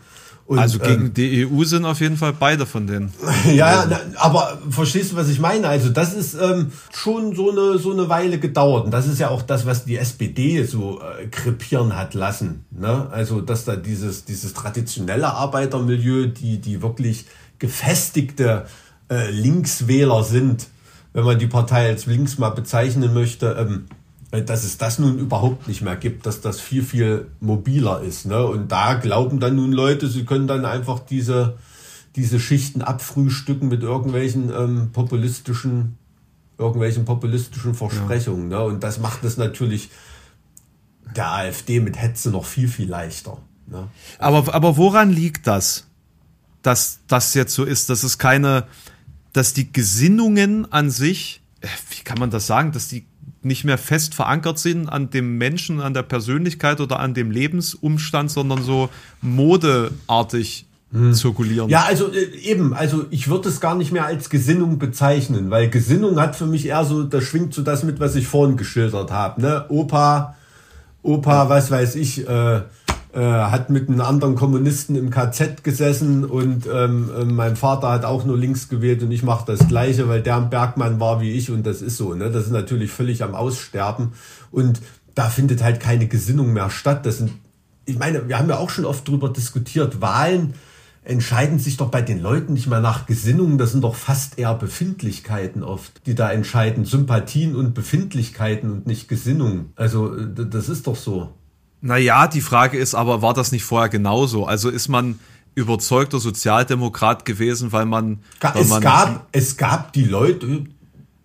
Und, also gegen ähm, die EU sind auf jeden Fall beide von denen. ja, na, aber verstehst du, was ich meine? Also das ist ähm, schon so eine so eine Weile gedauert. Und das ist ja auch das, was die SPD so äh, krepieren hat lassen. Ne? Also dass da dieses dieses traditionelle Arbeitermilieu, die die wirklich gefestigte äh, Linkswähler sind, wenn man die Partei als links mal bezeichnen möchte. Ähm, äh, dass es das nun überhaupt nicht mehr gibt, dass das viel, viel mobiler ist. Ne? Und da glauben dann nun Leute, sie können dann einfach diese, diese Schichten abfrühstücken mit irgendwelchen ähm, populistischen, irgendwelchen populistischen Versprechungen. Ja. Ne? Und das macht es natürlich der AfD mit Hetze noch viel, viel leichter. Ne? Aber, aber woran liegt das, dass das jetzt so ist, dass es keine, dass die Gesinnungen an sich, äh, wie kann man das sagen, dass die nicht mehr fest verankert sind an dem Menschen, an der Persönlichkeit oder an dem Lebensumstand, sondern so modeartig hm. zirkulieren. Ja, also äh, eben, also ich würde es gar nicht mehr als Gesinnung bezeichnen, weil Gesinnung hat für mich eher so, da schwingt so das mit, was ich vorhin geschildert habe, ne? Opa, Opa, was weiß ich, äh, äh, hat mit einem anderen Kommunisten im KZ gesessen und ähm, äh, mein Vater hat auch nur links gewählt und ich mache das Gleiche, weil der ein Bergmann war wie ich und das ist so. Ne? Das ist natürlich völlig am Aussterben und da findet halt keine Gesinnung mehr statt. Das sind, ich meine, wir haben ja auch schon oft drüber diskutiert, Wahlen entscheiden sich doch bei den Leuten nicht mehr nach Gesinnungen, das sind doch fast eher Befindlichkeiten oft, die da entscheiden, Sympathien und Befindlichkeiten und nicht Gesinnungen. Also das ist doch so. Naja, die Frage ist aber, war das nicht vorher genauso? Also ist man überzeugter Sozialdemokrat gewesen, weil man. Weil es, man gab, es gab die Leute,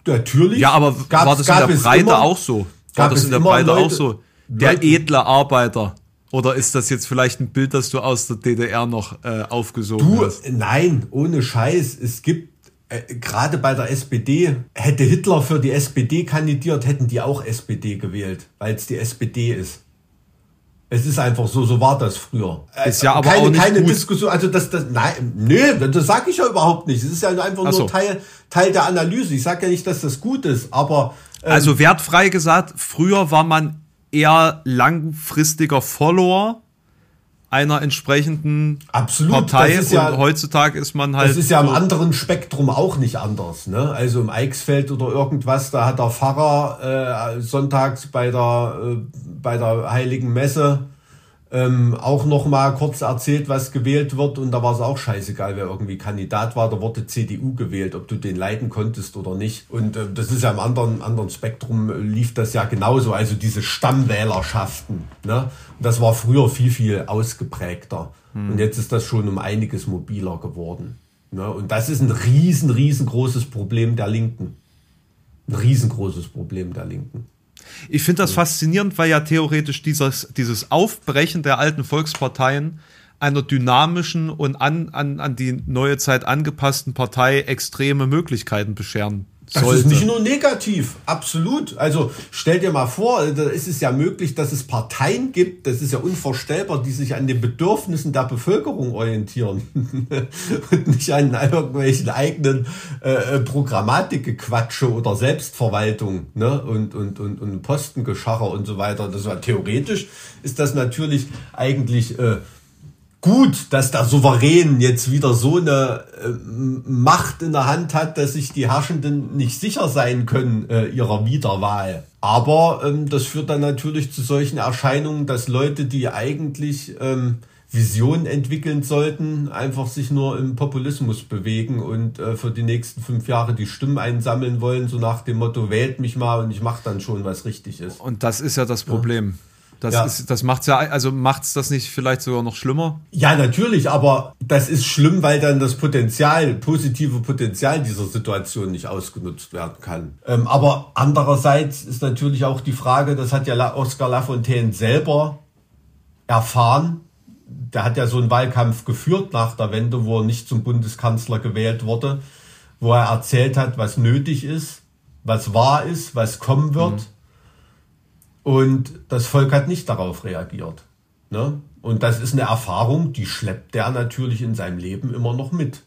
natürlich. Ja, aber gab, war das in der Breite immer, auch so? War das in der Breite Leute, auch so? Der Leute, edle Arbeiter. Oder ist das jetzt vielleicht ein Bild, das du aus der DDR noch äh, aufgesogen du, hast? Nein, ohne Scheiß. Es gibt äh, gerade bei der SPD, hätte Hitler für die SPD kandidiert, hätten die auch SPD gewählt, weil es die SPD ist. Es ist einfach so, so war das früher. Ist ja aber keine, auch nicht keine gut. Diskussion, also das, das, nein, nee, das sage ich ja überhaupt nicht. Es ist ja einfach nur so. Teil, Teil der Analyse. Ich sage ja nicht, dass das gut ist, aber. Ähm, also wertfrei gesagt, früher war man eher langfristiger Follower einer entsprechenden Absolut, Partei und ja, heutzutage ist man halt. Das ist ja so am anderen Spektrum auch nicht anders. Ne? Also im Eichsfeld oder irgendwas, da hat der Pfarrer äh, sonntags bei der, äh, bei der Heiligen Messe ähm, auch noch mal kurz erzählt, was gewählt wird und da war es auch scheißegal, wer irgendwie Kandidat war, da wurde CDU gewählt, ob du den leiten konntest oder nicht. Und äh, das ist ja im anderen, anderen Spektrum äh, lief das ja genauso, also diese Stammwählerschaften. Ne? Und das war früher viel, viel ausgeprägter. Hm. Und jetzt ist das schon um einiges mobiler geworden. Ne? Und das ist ein riesen, riesengroßes Problem der Linken. ein riesengroßes Problem der Linken. Ich finde das faszinierend, weil ja theoretisch dieses, dieses Aufbrechen der alten Volksparteien einer dynamischen und an, an, an die neue Zeit angepassten Partei extreme Möglichkeiten bescheren das sollte. ist nicht nur negativ, absolut. Also stell dir mal vor, da ist es ja möglich, dass es Parteien gibt, das ist ja unvorstellbar, die sich an den Bedürfnissen der Bevölkerung orientieren und nicht an irgendwelchen eigenen äh, äh Programmatikgequatsche oder Selbstverwaltung ne? und, und, und, und Postengeschacher und so weiter. Das war theoretisch ist das natürlich eigentlich äh, gut, dass der Souverän jetzt wieder so eine äh, Macht in der Hand hat, dass sich die Herrschenden nicht sicher sein können äh, ihrer Wiederwahl. Aber ähm, das führt dann natürlich zu solchen Erscheinungen, dass Leute, die eigentlich ähm, Visionen entwickeln sollten, einfach sich nur im Populismus bewegen und äh, für die nächsten fünf Jahre die Stimmen einsammeln wollen, so nach dem Motto, wählt mich mal und ich mache dann schon, was richtig ist. Und das ist ja das Problem. Ja. Das, ja. ist, das macht's ja, also macht's das nicht vielleicht sogar noch schlimmer? Ja, natürlich, aber das ist schlimm, weil dann das Potenzial, positive Potenzial dieser Situation nicht ausgenutzt werden kann. Ähm, aber andererseits ist natürlich auch die Frage, das hat ja Oscar Lafontaine selber erfahren. Der hat ja so einen Wahlkampf geführt nach der Wende, wo er nicht zum Bundeskanzler gewählt wurde, wo er erzählt hat, was nötig ist, was wahr ist, was kommen wird. Mhm und das Volk hat nicht darauf reagiert. Ne? Und das ist eine Erfahrung, die schleppt der natürlich in seinem Leben immer noch mit.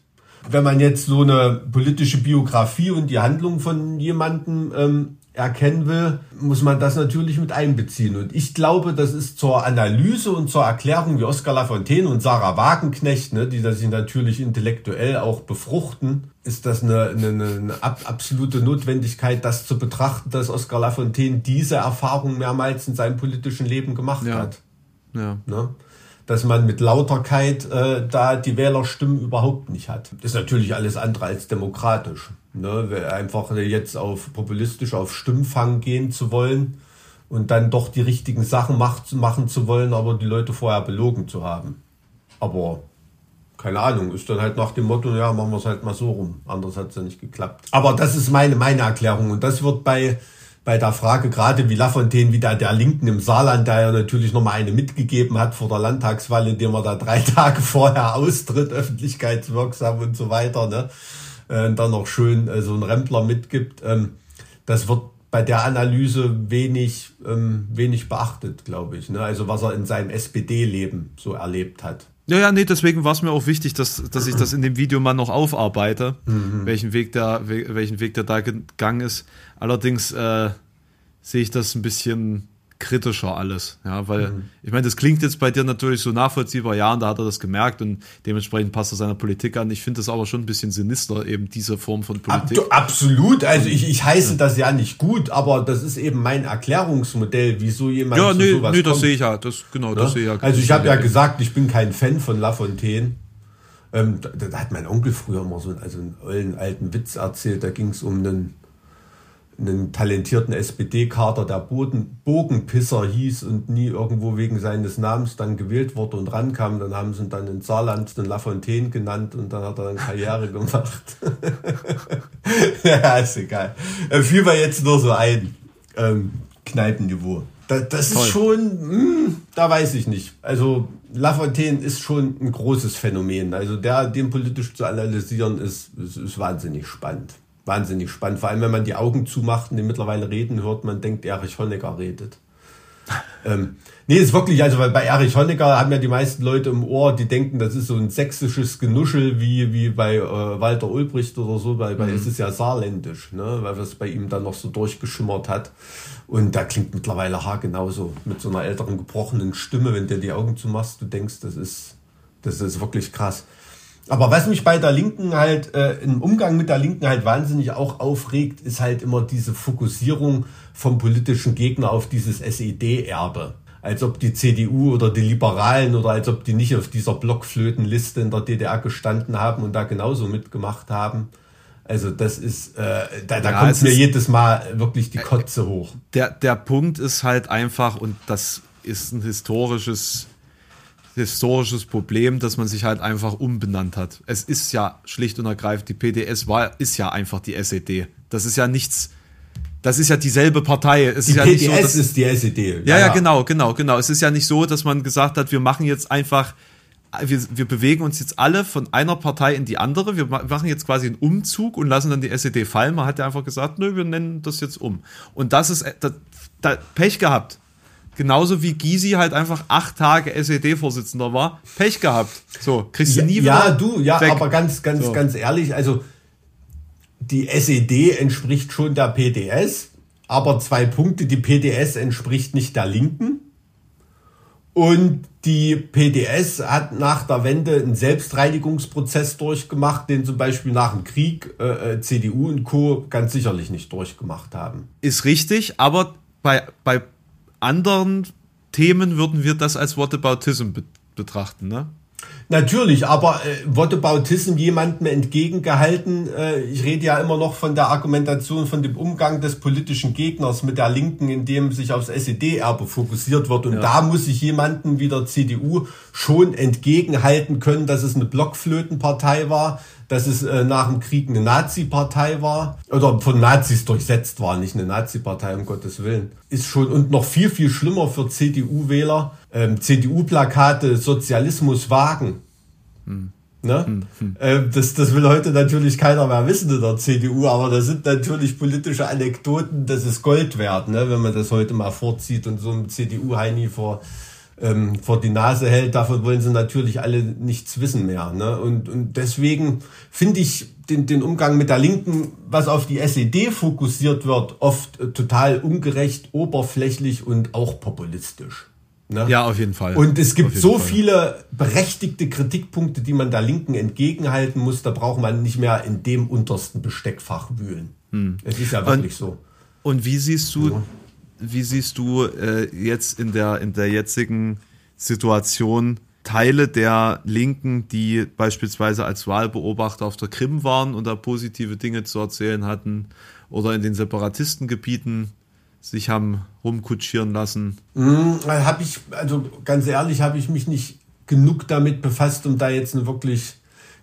Wenn man jetzt so eine politische Biografie und die Handlung von jemandem ähm, erkennen will, muss man das natürlich mit einbeziehen. Und ich glaube, das ist zur Analyse und zur Erklärung wie Oskar Lafontaine und Sarah Wagenknecht, ne, die das sich natürlich intellektuell auch befruchten, ist das eine, eine, eine absolute Notwendigkeit, das zu betrachten, dass Oskar Lafontaine diese Erfahrung mehrmals in seinem politischen Leben gemacht ja. hat. Ja. Ne? dass man mit Lauterkeit äh, da die Wählerstimmen überhaupt nicht hat. Das ist natürlich alles andere als demokratisch. Ne? Einfach jetzt auf populistisch auf Stimmfang gehen zu wollen und dann doch die richtigen Sachen macht, machen zu wollen, aber die Leute vorher belogen zu haben. Aber keine Ahnung, ist dann halt nach dem Motto, ja, machen wir es halt mal so rum. Anders hat es ja nicht geklappt. Aber das ist meine, meine Erklärung. Und das wird bei bei der Frage gerade wie Lafontaine, wie der, der Linken im Saarland, der ja natürlich nochmal eine mitgegeben hat vor der Landtagswahl, indem er da drei Tage vorher austritt, öffentlichkeitswirksam und so weiter, ne? Äh, dann noch schön äh, so ein Rempler mitgibt. Ähm, das wird bei der Analyse wenig, ähm, wenig beachtet, glaube ich. Ne? Also was er in seinem SPD-Leben so erlebt hat. Ja, ja, nee, deswegen war es mir auch wichtig, dass, dass ich das in dem Video mal noch aufarbeite, mhm. welchen, Weg der, welchen Weg der da gegangen ist. Allerdings äh, sehe ich das ein bisschen kritischer alles. Ja, weil, mhm. ich meine, das klingt jetzt bei dir natürlich so nachvollziehbar, ja, und da hat er das gemerkt und dementsprechend passt er seiner Politik an. Ich finde das aber schon ein bisschen sinister, eben diese Form von Politik. Ab, absolut, also ich, ich heiße das ja nicht gut, aber das ist eben mein Erklärungsmodell, wieso jemand ja, nee, sowas nee, das sehe ich ja, das, genau, das sehe ich ja. Also ich habe ja gesagt, ich bin kein Fan von Lafontaine. Ähm, da, da, hat mein Onkel früher mal so einen, also einen alten Witz erzählt, da ging es um einen einen talentierten SPD-Kader, der Boden, Bogenpisser hieß und nie irgendwo wegen seines Namens dann gewählt wurde und rankam. Dann haben sie ihn dann in Saarland den Lafontaine genannt und dann hat er dann Karriere gemacht. ja, ist egal. Äh, fiel mir jetzt nur so ein. Ähm, Kneipenniveau. Da, das Toll. ist schon, mh, hm, da weiß ich nicht. Also Lafontaine ist schon ein großes Phänomen. Also der, den politisch zu analysieren, ist, ist, ist wahnsinnig spannend wahnsinnig spannend. Vor allem, wenn man die Augen zumacht und den mittlerweile reden hört, man denkt, Erich Honecker redet. ähm, nee, ist wirklich, also weil bei Erich Honecker haben ja die meisten Leute im Ohr, die denken, das ist so ein sächsisches Genuschel wie, wie bei äh, Walter Ulbricht oder so, weil bei mhm. es ist ja saarländisch, ne, weil es bei ihm dann noch so durchgeschimmert hat. Und da klingt mittlerweile Haar genauso mit so einer älteren gebrochenen Stimme, wenn du die Augen zumachst, du denkst, das ist, das ist wirklich krass. Aber was mich bei der Linken halt äh, im Umgang mit der Linken halt wahnsinnig auch aufregt, ist halt immer diese Fokussierung vom politischen Gegner auf dieses SED-Erbe. Als ob die CDU oder die Liberalen oder als ob die nicht auf dieser Blockflötenliste in der DDR gestanden haben und da genauso mitgemacht haben. Also das ist, äh, da, da ja, kommt mir jedes Mal wirklich die Kotze hoch. Der, der Punkt ist halt einfach, und das ist ein historisches historisches Problem, dass man sich halt einfach umbenannt hat. Es ist ja schlicht und ergreifend, die PDS war, ist ja einfach die SED. Das ist ja nichts, das ist ja dieselbe Partei. Es Die ist ja PDS nicht so, ist die SED. ja, ja, genau, genau, genau. Es ist ja nicht so, dass man gesagt hat, wir machen jetzt einfach, wir, wir bewegen uns jetzt alle von einer Partei in die andere. Wir ma- machen jetzt quasi einen Umzug und lassen dann die SED fallen. Man hat ja einfach gesagt, nö, wir nennen das jetzt um. Und das ist, äh, da, da, Pech gehabt. Genauso wie Gysi halt einfach acht Tage SED-Vorsitzender war. Pech gehabt. So, kriegst du Ja, nie wieder. ja, du, ja, weg. aber ganz, ganz, So. ganz ehrlich, also die SED entspricht schon der PDS, aber zwei Punkte, die PDS entspricht nicht der Linken. Und die PDS hat nach der Wende einen Selbstreinigungsprozess durchgemacht, den zum Beispiel nach dem Krieg äh, äh, CDU und Co. ganz sicherlich nicht durchgemacht haben. Ist richtig, aber bei, bei anderen Themen würden wir das als Whataboutism be betrachten, ne? Natürlich, aber äh, Whataboutism jemandem entgegengehalten. Äh, ich rede ja immer noch von der Argumentation, von dem Umgang des politischen Gegners mit der Linken, in dem sich aufs SED-Erbe fokussiert wird. Und da muss sich jemandem wie der CDU schon entgegenhalten können, dass es eine Blockflötenpartei war, dass es äh, nach dem Krieg eine Nazi-Partei war oder von Nazis durchsetzt war, nicht eine Nazi-Partei, um Gottes Willen. Ist schon und noch viel, viel schlimmer für CDU-Wähler. Ähm, CDU-Plakate Sozialismus wagen. Ne? Äh, das, das will heute natürlich keiner mehr wissen in der CDU, aber das sind natürlich politische Anekdoten, das ist Gold wert, ne? wenn man das heute mal vorzieht und so einem CDU-Heini vor, ähm, vor die Nase hält. Davon wollen sie natürlich alle nichts wissen mehr. Ne? Und, und deswegen finde ich den, den Umgang mit der Linken, was auf die SED fokussiert wird, oft äh, total ungerecht, oberflächlich und auch populistisch. Ne? Ja, auf jeden Fall. Und es gibt so Fall. viele berechtigte Kritikpunkte, die man der Linken entgegenhalten muss, da braucht man nicht mehr in dem untersten Besteckfach wühlen. Es ist ja wirklich so. Und wie siehst du, Ja. Wie siehst du äh, jetzt in der, in der jetzigen Situation Teile der Linken, die beispielsweise als Wahlbeobachter auf der Krim waren und da positive Dinge zu erzählen hatten oder in den Separatistengebieten sich haben rumkutschieren lassen? Habe ich, also ganz ehrlich, habe ich mich nicht genug damit befasst, um da jetzt eine wirklich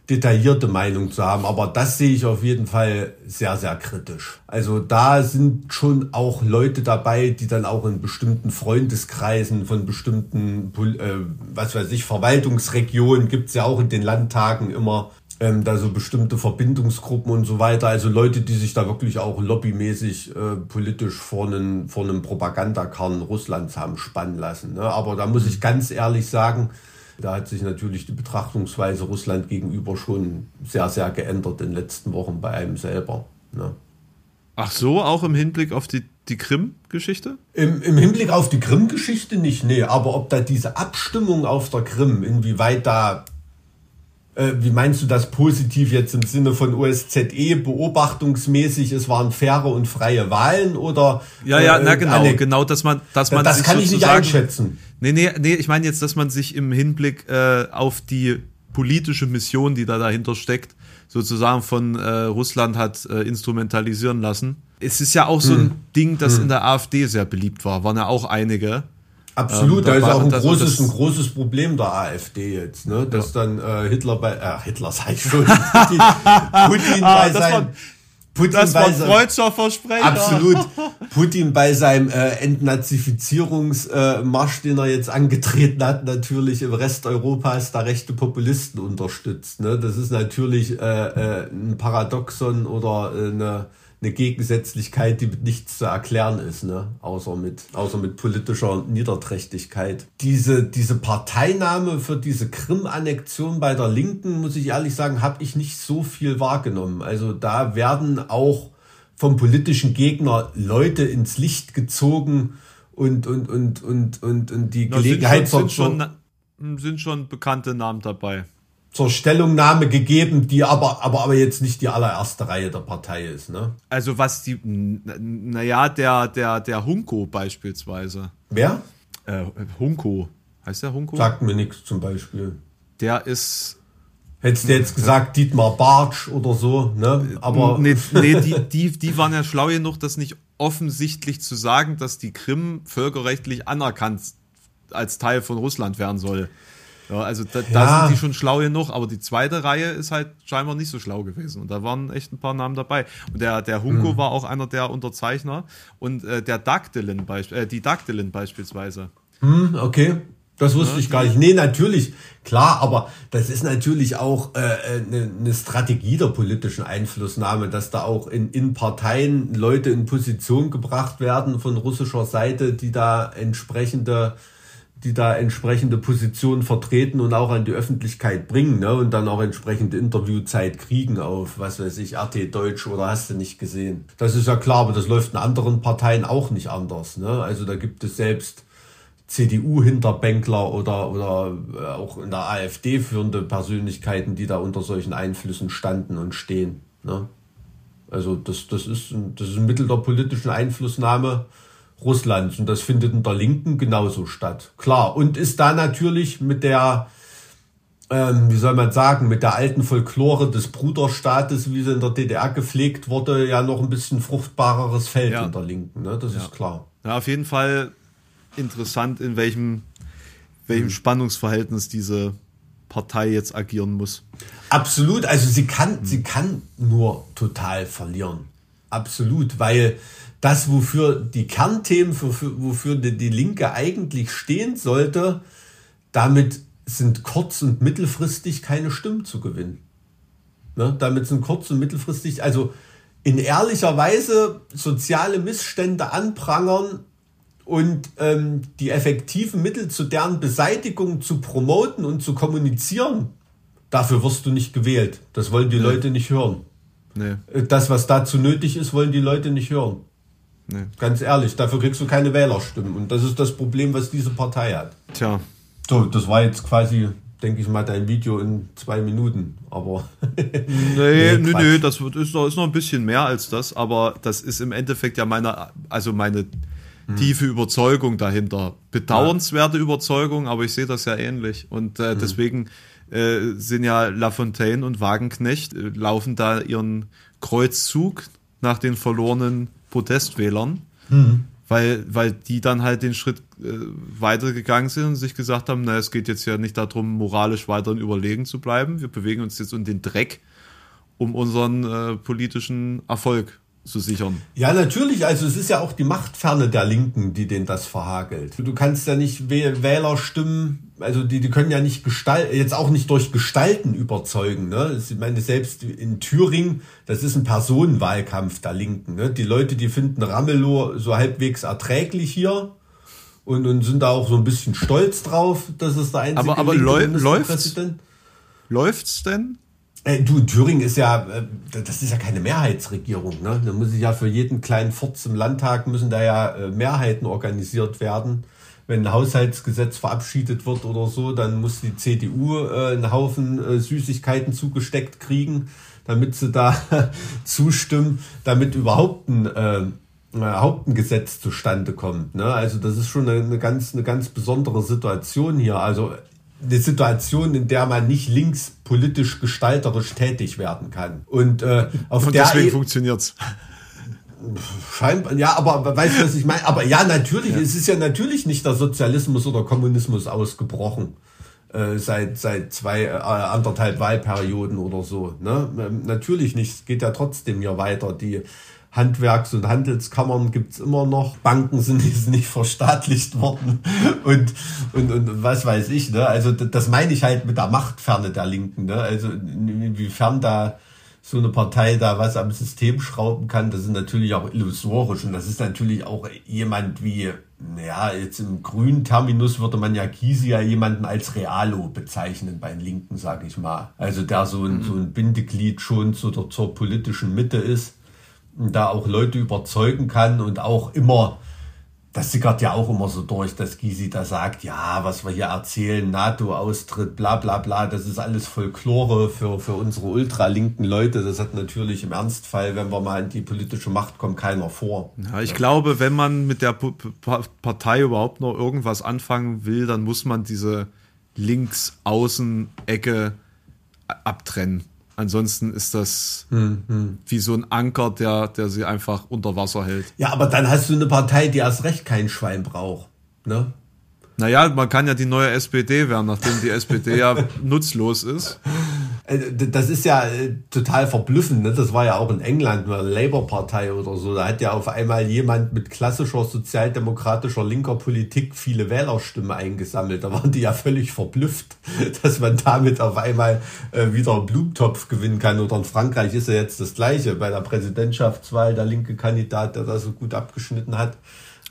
detaillierte Meinung zu haben. Aber das sehe ich auf jeden Fall sehr, sehr kritisch. Also da sind schon auch Leute dabei, die dann auch in bestimmten Freundeskreisen von bestimmten, äh, was weiß ich, Verwaltungsregionen gibt's ja auch in den Landtagen immer ähm, da so bestimmte Verbindungsgruppen und so weiter. Also Leute, die sich da wirklich auch lobbymäßig äh, politisch vor einem, vor einem Propagandakarren Russlands haben spannen lassen. Ne? Aber da muss ich ganz ehrlich sagen, da hat sich natürlich die Betrachtungsweise Russland gegenüber schon sehr, sehr geändert in den letzten Wochen bei einem selber. Ne? Ach so, auch im Hinblick auf die, die Krim-Geschichte? Im, Im Hinblick auf die Krim-Geschichte nicht, nee. Aber ob da diese Abstimmung auf der Krim, inwieweit da, äh, wie meinst du das positiv jetzt im Sinne von OSZE, beobachtungsmäßig, es waren faire und freie Wahlen oder? Ja, ja, äh, na genau, eine- genau, dass man, dass man Das sich kann ich nicht einschätzen. Nee, nee, nee, ich meine jetzt, dass man sich im Hinblick äh, auf die politische Mission, die da dahinter steckt, sozusagen von äh, Russland hat äh, instrumentalisieren lassen. Es ist ja auch so Hm. ein Ding, das in der AfD sehr beliebt war, waren ja auch einige. Absolut, Ähm, da ist dabei- auch ein großes, ein großes Problem der AfD jetzt, ne? Dass dann äh, Hitler bei, äh, Hitler ich schon, Putin, Putin Ah, bei seinem, Putin Das bei war freudscher Versprecher. Absolut. Putin bei seinem äh, Entnazifizierungsmarsch, den er jetzt angetreten hat, natürlich im Rest Europas da rechte Populisten unterstützt. Ne? Das ist natürlich äh, äh, ein Paradoxon oder äh, eine, eine Gegensätzlichkeit, die mit nichts zu erklären ist, ne? außer, mit, außer mit politischer Niederträchtigkeit. Diese, diese Parteinahme für diese Krim-Annexion bei der Linken, muss ich ehrlich sagen, habe ich nicht so viel wahrgenommen. Also da werden auch vom politischen Gegner Leute ins Licht gezogen und, und, und, und, und, und die Na, sind, Gelegenheit schon, zur, sind, schon, sind schon bekannte Namen dabei. Zur Stellungnahme gegeben, die aber, aber, aber jetzt nicht die allererste Reihe der Partei ist. Ne? Also was die, naja, der, der, der Hunko beispielsweise. Wer? Äh, Hunko. Heißt der Hunko? Sagt mir nichts zum Beispiel. Der ist Hättest du jetzt gesagt Dietmar Bartsch oder so, ne? Aber nee, nee die, die, die waren ja schlau genug, das nicht offensichtlich zu sagen, dass die Krim völkerrechtlich anerkannt als Teil von Russland werden soll. Ja, also da, da Ja. sind die schon schlau genug, aber die zweite Reihe ist halt scheinbar nicht so schlau gewesen. Und da waren echt ein paar Namen dabei. Und der, der Hunko Mhm. war auch einer der Unterzeichner. Und äh, der Dagdelin beisp äh, die Dagdelin beispielsweise. Hm, okay. Das wusste ich gar nicht. Nee, natürlich, klar, aber das ist natürlich auch äh, eine, eine Strategie der politischen Einflussnahme, dass da auch in, in Parteien Leute in Position gebracht werden von russischer Seite, die da entsprechende die da entsprechende Positionen vertreten und auch an die Öffentlichkeit bringen ne? und dann auch entsprechende Interviewzeit kriegen auf, was weiß ich, RT Deutsch oder hast du nicht gesehen. Das ist ja klar, aber das läuft in anderen Parteien auch nicht anders. Ne? Also da gibt es selbst CDU-Hinterbänkler oder, oder äh, auch in der AfD führende Persönlichkeiten, die da unter solchen Einflüssen standen und stehen. Ne? Also das, das, ist ein, das ist ein Mittel der politischen Einflussnahme Russlands und das findet in der Linken genauso statt. Klar, und ist da natürlich mit der, ähm, wie soll man sagen, mit der alten Folklore des Bruderstaates, wie sie in der DDR gepflegt wurde, ja noch ein bisschen fruchtbareres Feld Ja. in der Linken. Ne? Das ist klar. Ja, auf jeden Fall interessant, in welchem, welchem Spannungsverhältnis diese Partei jetzt agieren muss. Absolut, also sie kann, sie kann nur total verlieren. Absolut, weil das, wofür die Kernthemen, für, für, wofür die, die Linke eigentlich stehen sollte, damit sind kurz- und mittelfristig keine Stimmen zu gewinnen. Ne? Damit sind kurz- und mittelfristig, also in ehrlicher Weise soziale Missstände anprangern und ähm, die effektiven Mittel zu deren Beseitigung zu promoten und zu kommunizieren, dafür wirst du nicht gewählt. Das wollen die Leute nicht hören. Nee, Äh, Das, was dazu nötig ist, wollen die Leute nicht hören. Nee. Ganz ehrlich, dafür kriegst du keine Wählerstimmen. Und das ist das Problem, was diese Partei hat. Tja, So, das war jetzt quasi, denke ich mal, dein Video in zwei Minuten. Aber Nee, nö, Quatsch. nö, das wird- ist noch, ist noch ein bisschen mehr als das, aber das ist im Endeffekt ja meine, also meine tiefe Überzeugung dahinter. Bedauernswerte Überzeugung, aber ich sehe das ja ähnlich. Und äh, deswegen äh, sind ja Lafontaine und Wagenknecht, äh, laufen da ihren Kreuzzug nach den verlorenen Protestwählern. Weil, weil die dann halt den Schritt äh, weitergegangen sind und sich gesagt haben, na, es geht jetzt ja nicht darum, moralisch weiterhin überlegen zu bleiben. Wir bewegen uns jetzt um den Dreck, um unseren äh, politischen Erfolg zu sichern. Ja, natürlich. Also es ist ja auch die Machtferne der Linken, die denen das verhagelt. Du kannst ja nicht Wäh- Wählerstimmen, also die, die können ja nicht gestalten, jetzt auch nicht durch Gestalten überzeugen. Ne? Ich meine, selbst in Thüringen, das ist ein Personenwahlkampf der Linken. Ne? Die Leute, die finden Ramelow so halbwegs erträglich hier. Und, und sind da auch so ein bisschen stolz drauf, dass es der einzige Aber- aber linke läu- Ministerpräsident- Läuft's denn? Ey, du, Thüringen ist ja, äh, das ist ja keine Mehrheitsregierung, ne? Da muss ich ja für jeden kleinen Furz im Landtag müssen da ja äh, Mehrheiten organisiert werden. Wenn ein Haushaltsgesetz verabschiedet wird oder so, dann muss die CDU äh, einen Haufen äh, Süßigkeiten zugesteckt kriegen, damit sie da zustimmen, damit überhaupt ein, äh, überhaupt ein Gesetz zustande kommt. Ne? Also das ist schon eine, ganz, eine ganz besondere Situation hier. Also eine Situation, in der man nicht linkspolitisch gestalterisch tätig werden kann. Und äh, auf Und der deswegen E- funktioniert's. Scheinbar, ja, aber weißt du, was ich meine? Aber ja, natürlich, es ist ja natürlich nicht der Sozialismus oder Kommunismus ausgebrochen. Äh, seit, seit zwei, äh, anderthalb Wahlperioden oder so. Ne? Ähm, natürlich nicht. Es geht ja trotzdem hier weiter. Die Handwerks- und Handelskammern gibt's immer noch. Banken sind jetzt nicht verstaatlicht worden. Und, und, und was weiß ich. Ne? Also das meine ich halt mit der Machtferne der Linken. Ne? Also inwiefern da so eine Partei da was am System schrauben kann, das ist natürlich auch illusorisch und das ist natürlich auch jemand wie, ja, jetzt im grünen Terminus würde man ja Gysi ja jemanden als Realo bezeichnen bei den Linken, sage ich mal. Also der so ein, so ein Bindeglied schon zu der, zur politischen Mitte ist da auch Leute überzeugen kann und auch immer, das sickert ja auch immer so durch, dass Gysi da sagt, ja, was wir hier erzählen, NATO-Austritt, bla bla bla, das ist alles Folklore für, für unsere ultralinken Leute. Das hat natürlich im Ernstfall, wenn wir mal in die politische Macht kommen, keiner vor. Ja, ich glaube, wenn man mit der P- P- Partei überhaupt noch irgendwas anfangen will, dann muss man diese Links-Außen-Ecke abtrennen. Ansonsten ist das wie so ein Anker, der, der sie einfach unter Wasser hält. Ja, aber dann hast du eine Partei, die erst recht kein Schwein braucht. Ne? Naja, man kann ja die neue SPD werden, nachdem die SPD ja nutzlos ist. Äh, das ist ja äh, total verblüffend. Ne? Das war ja auch in England, eine Labour-Partei oder so. Da hat ja auf einmal jemand mit klassischer sozialdemokratischer linker Politik viele Wählerstimmen eingesammelt. Da waren die ja völlig verblüfft, dass man damit auf einmal äh, wieder einen Blumentopf gewinnen kann. Oder in Frankreich ist ja jetzt das Gleiche. Bei der Präsidentschaftswahl der linke Kandidat, der da so gut abgeschnitten hat.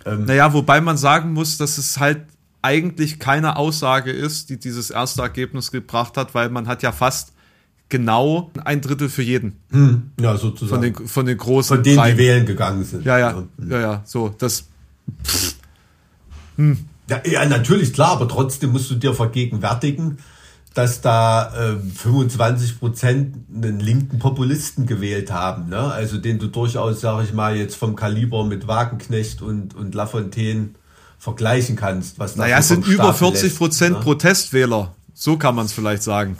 Ähm naja, wobei man sagen muss, dass es halt eigentlich keine Aussage ist, die dieses erste Ergebnis gebracht hat, weil man hat ja fast genau ein Drittel für jeden. Hm, ja, sozusagen. Von den, von den großen. Von denen, Preisen. die wählen gegangen sind. Ja, ja, ja, ja, so, das. Hm. Ja, ja, natürlich, klar, aber trotzdem musst du dir vergegenwärtigen, dass da äh, 25 Prozent einen linken Populisten gewählt haben, ne? Also den du durchaus, sag ich mal, jetzt vom Kaliber mit Wagenknecht und, und Lafontaine vergleichen kannst. Was naja, es sind über 40 Prozent ne? Protestwähler. So kann man es vielleicht sagen.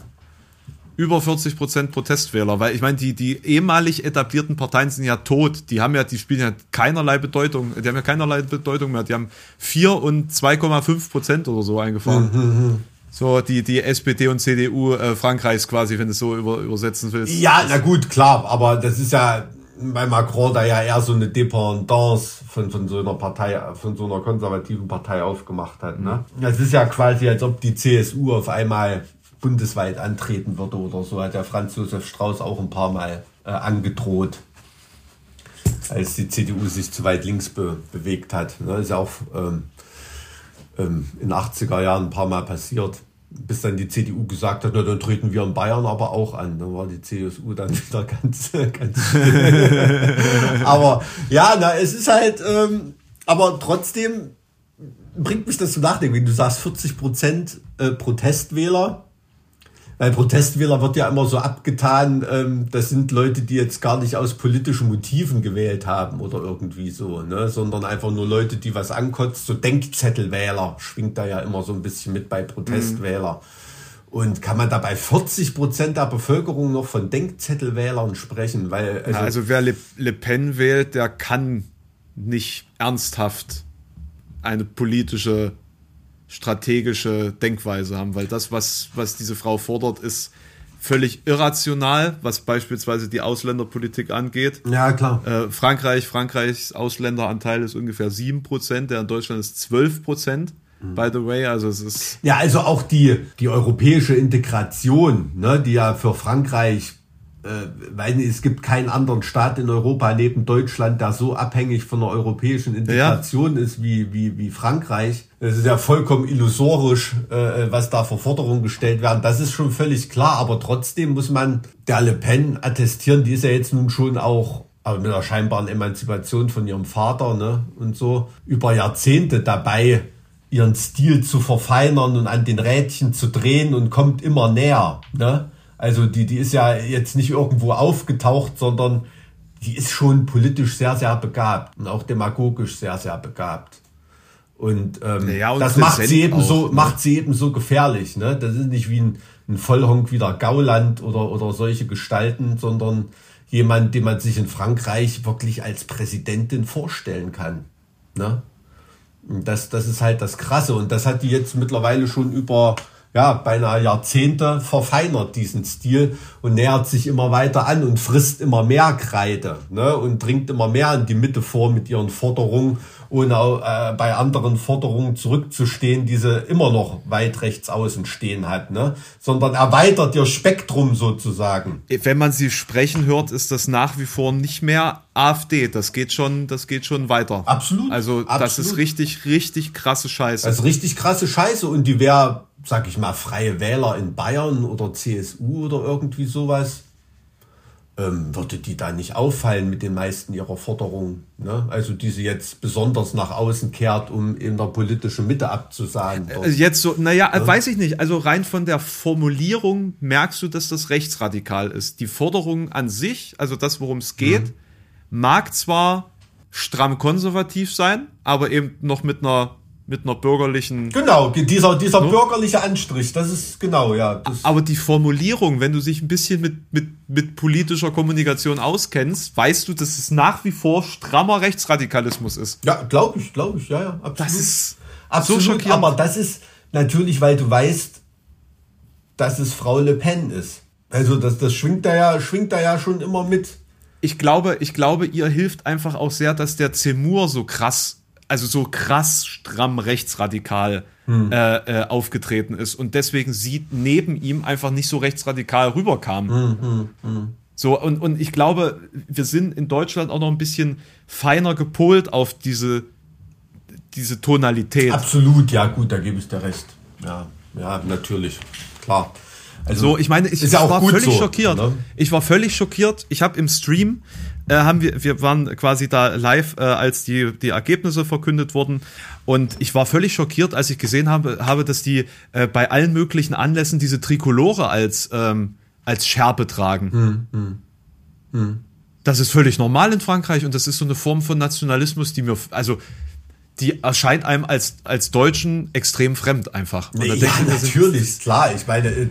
Über 40 Prozent Protestwähler, weil ich meine, die, die ehemalig etablierten Parteien sind ja tot. Die haben ja, die spielen ja keinerlei Bedeutung, die haben ja keinerlei Bedeutung mehr. Die haben 4 und 2,5 Prozent oder so eingefahren. Mhm, mhm, mhm. So die, die SPD und CDU äh, Frankreichs quasi, wenn du es so über, übersetzen willst. Ja, na gut, klar, aber das ist ja, weil Macron da ja eher so eine Dependance von, von so einer Partei, von so einer konservativen Partei aufgemacht hat. Ne? Es ist ja quasi, als ob die CSU auf einmal bundesweit antreten würde oder so, hat der Franz Josef Strauß auch ein paar Mal äh, angedroht, als die CDU sich zu weit links be bewegt hat. Ne? Ist ja auch ähm, ähm, in den 80er Jahren ein paar Mal passiert bis dann die CDU gesagt hat, na, dann treten wir in Bayern aber auch an. Dann war die CSU dann wieder ganz, ganz Aber ja, na, es ist halt, ähm, aber trotzdem bringt mich das zum Nachdenken, wenn du sagst 40 Prozent äh, Protestwähler, weil Protestwähler wird ja immer so abgetan, ähm, das sind Leute, die jetzt gar nicht aus politischen Motiven gewählt haben oder irgendwie so, ne? sondern einfach nur Leute, die was ankotzt. So Denkzettelwähler schwingt da ja immer so ein bisschen mit bei Protestwähler. Mhm. Und kann man da bei 40 Prozent der Bevölkerung noch von Denkzettelwählern sprechen? Weil, also, ja, also wer Le, Le Pen wählt, der kann nicht ernsthaft eine politische strategische Denkweise haben, weil das, was, was diese Frau fordert, ist völlig irrational, was beispielsweise die Ausländerpolitik angeht. Ja, klar. Äh, Frankreich, Frankreichs Ausländeranteil ist ungefähr 7%, der in Deutschland ist 12%. Mhm. By the way, also es ist. Ja, also auch die, die europäische Integration, ne, die ja für Frankreich äh, weil es gibt keinen anderen Staat in Europa neben Deutschland, der so abhängig von der europäischen Integration ja. ist wie, wie, wie Frankreich. Es ist ja vollkommen illusorisch, äh, was da für Forderungen gestellt werden. Das ist schon völlig klar, aber trotzdem muss man der Le Pen attestieren, die ist ja jetzt nun schon auch aber mit der scheinbaren Emanzipation von ihrem Vater ne, und so über Jahrzehnte dabei, ihren Stil zu verfeinern und an den Rädchen zu drehen und kommt immer näher. Ne? Also die, die ist ja jetzt nicht irgendwo aufgetaucht, sondern die ist schon politisch sehr, sehr begabt und auch demagogisch sehr, sehr begabt. Und, ähm, ja, und das macht sie, eben auch, so, ne? macht sie eben so gefährlich. Ne? Das ist nicht wie ein, ein Vollhonk wie der Gauland oder, oder solche Gestalten, sondern jemand, den man sich in Frankreich wirklich als Präsidentin vorstellen kann. Ne? Und das, das ist halt das Krasse. Und das hat die jetzt mittlerweile schon über ja, beinahe Jahrzehnte verfeinert diesen Stil und nähert sich immer weiter an und frisst immer mehr Kreide ne, und dringt immer mehr in die Mitte vor mit ihren Forderungen, ohne äh, bei anderen Forderungen zurückzustehen, die sie immer noch weit rechts außen stehen hat, ne, sondern erweitert ihr Spektrum sozusagen. Wenn man sie sprechen hört, ist das nach wie vor nicht mehr AfD. Das geht schon, das geht schon weiter. Absolut. Also absolut. das ist richtig, richtig krasse Scheiße. Das ist richtig krasse Scheiße und die wäre sag ich mal, freie Wähler in Bayern oder CSU oder irgendwie sowas, ähm, würde die da nicht auffallen mit den meisten ihrer Forderungen. Ne? Also die sie jetzt besonders nach außen kehrt, um in der politischen Mitte abzusagen. Äh, jetzt so, naja, ja? weiß ich nicht. Also rein von der Formulierung merkst du, dass das rechtsradikal ist. Die Forderung an sich, also das, worum es geht, mhm. mag zwar stramm konservativ sein, aber eben noch mit einer mit einer bürgerlichen. Genau, dieser, dieser so. bürgerliche Anstrich, das ist genau, ja. Aber die Formulierung, wenn du dich ein bisschen mit, mit, mit politischer Kommunikation auskennst, weißt du, dass es nach wie vor strammer Rechtsradikalismus ist. Ja, glaube ich, glaube ich, ja, ja, absolut. Das ist absolut, so schockierend. aber das ist natürlich, weil du weißt, dass es Frau Le Pen ist. Also das, das schwingt da ja, schwingt da ja schon immer mit. Ich glaube, ich glaube, ihr hilft einfach auch sehr, dass der Zemur so krass also so krass stramm rechtsradikal hm. äh, äh, aufgetreten ist und deswegen sie neben ihm einfach nicht so rechtsradikal rüberkam. Hm, hm, hm, so, und, und ich glaube, wir sind in Deutschland auch noch ein bisschen feiner gepolt auf diese, diese Tonalität. Absolut, ja, gut, da gebe ich dir recht. Ja, ja, natürlich, klar. Also, so, ich meine, ich, ich war völlig so, schockiert. Ne? Ich war völlig schockiert. Ich habe im Stream haben wir, wir waren quasi da live, äh, als die, die Ergebnisse verkündet wurden. Und ich war völlig schockiert, als ich gesehen habe, habe dass die äh, bei allen möglichen Anlässen diese Trikolore als, ähm, als Schärpe tragen. Hm, hm, hm. Das ist völlig normal in Frankreich und das ist so eine Form von Nationalismus, die mir, also die erscheint einem als, als Deutschen extrem fremd einfach. Nee, ja, natürlich, klar. Ich meine, äh,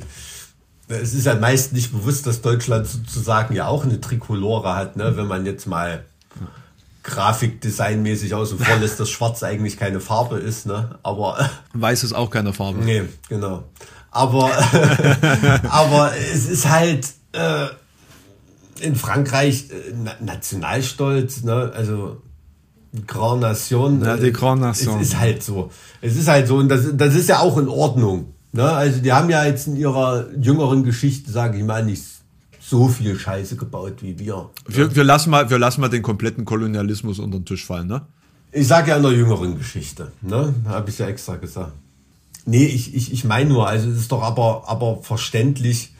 es ist ja meist nicht bewusst, dass Deutschland sozusagen ja auch eine Trikolore hat, ne? wenn man jetzt mal grafikdesignmäßig außen vor lässt, dass Schwarz eigentlich keine Farbe ist, ne? Aber weiß ist auch keine Farbe. Nee, genau. Aber aber es ist halt äh, in Frankreich äh, Nationalstolz, ne? Also Grand Nation. Ja, die Grand Nation. Es ist halt so. Es ist halt so und das, das ist ja auch in Ordnung. Ne? Also die haben ja jetzt in ihrer jüngeren Geschichte, sage ich mal, nicht so viel Scheiße gebaut wie wir. Wir, wir, lassen mal, wir lassen mal den kompletten Kolonialismus unter den Tisch fallen, ne? Ich sage ja in der jüngeren Geschichte, ne? Habe ich ja extra gesagt. Nee, ich, ich, ich meine nur, also es ist doch aber, aber verständlich,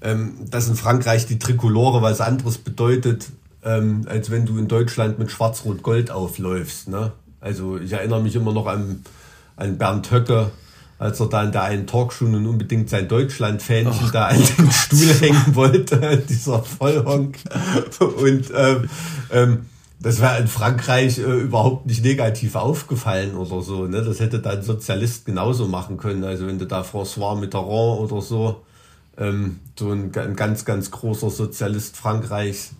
ähm, dass in Frankreich die Trikolore was anderes bedeutet, ähm, als wenn du in Deutschland mit Schwarz-Rot-Gold aufläufst. Ne? Also ich erinnere mich immer noch an, an Bernd Höcke, als er da in der einen Talkshow nun unbedingt sein Deutschland-Fähnchen da an den Stuhl hängen wollte, dieser Vollhonk. Und ähm, ähm, das wäre in Frankreich äh, überhaupt nicht negativ aufgefallen oder so. Ne? Das hätte da ein Sozialist genauso machen können. Also wenn du da François Mitterrand oder so, ähm, so ein, ein ganz, ganz großer Sozialist Frankreichs,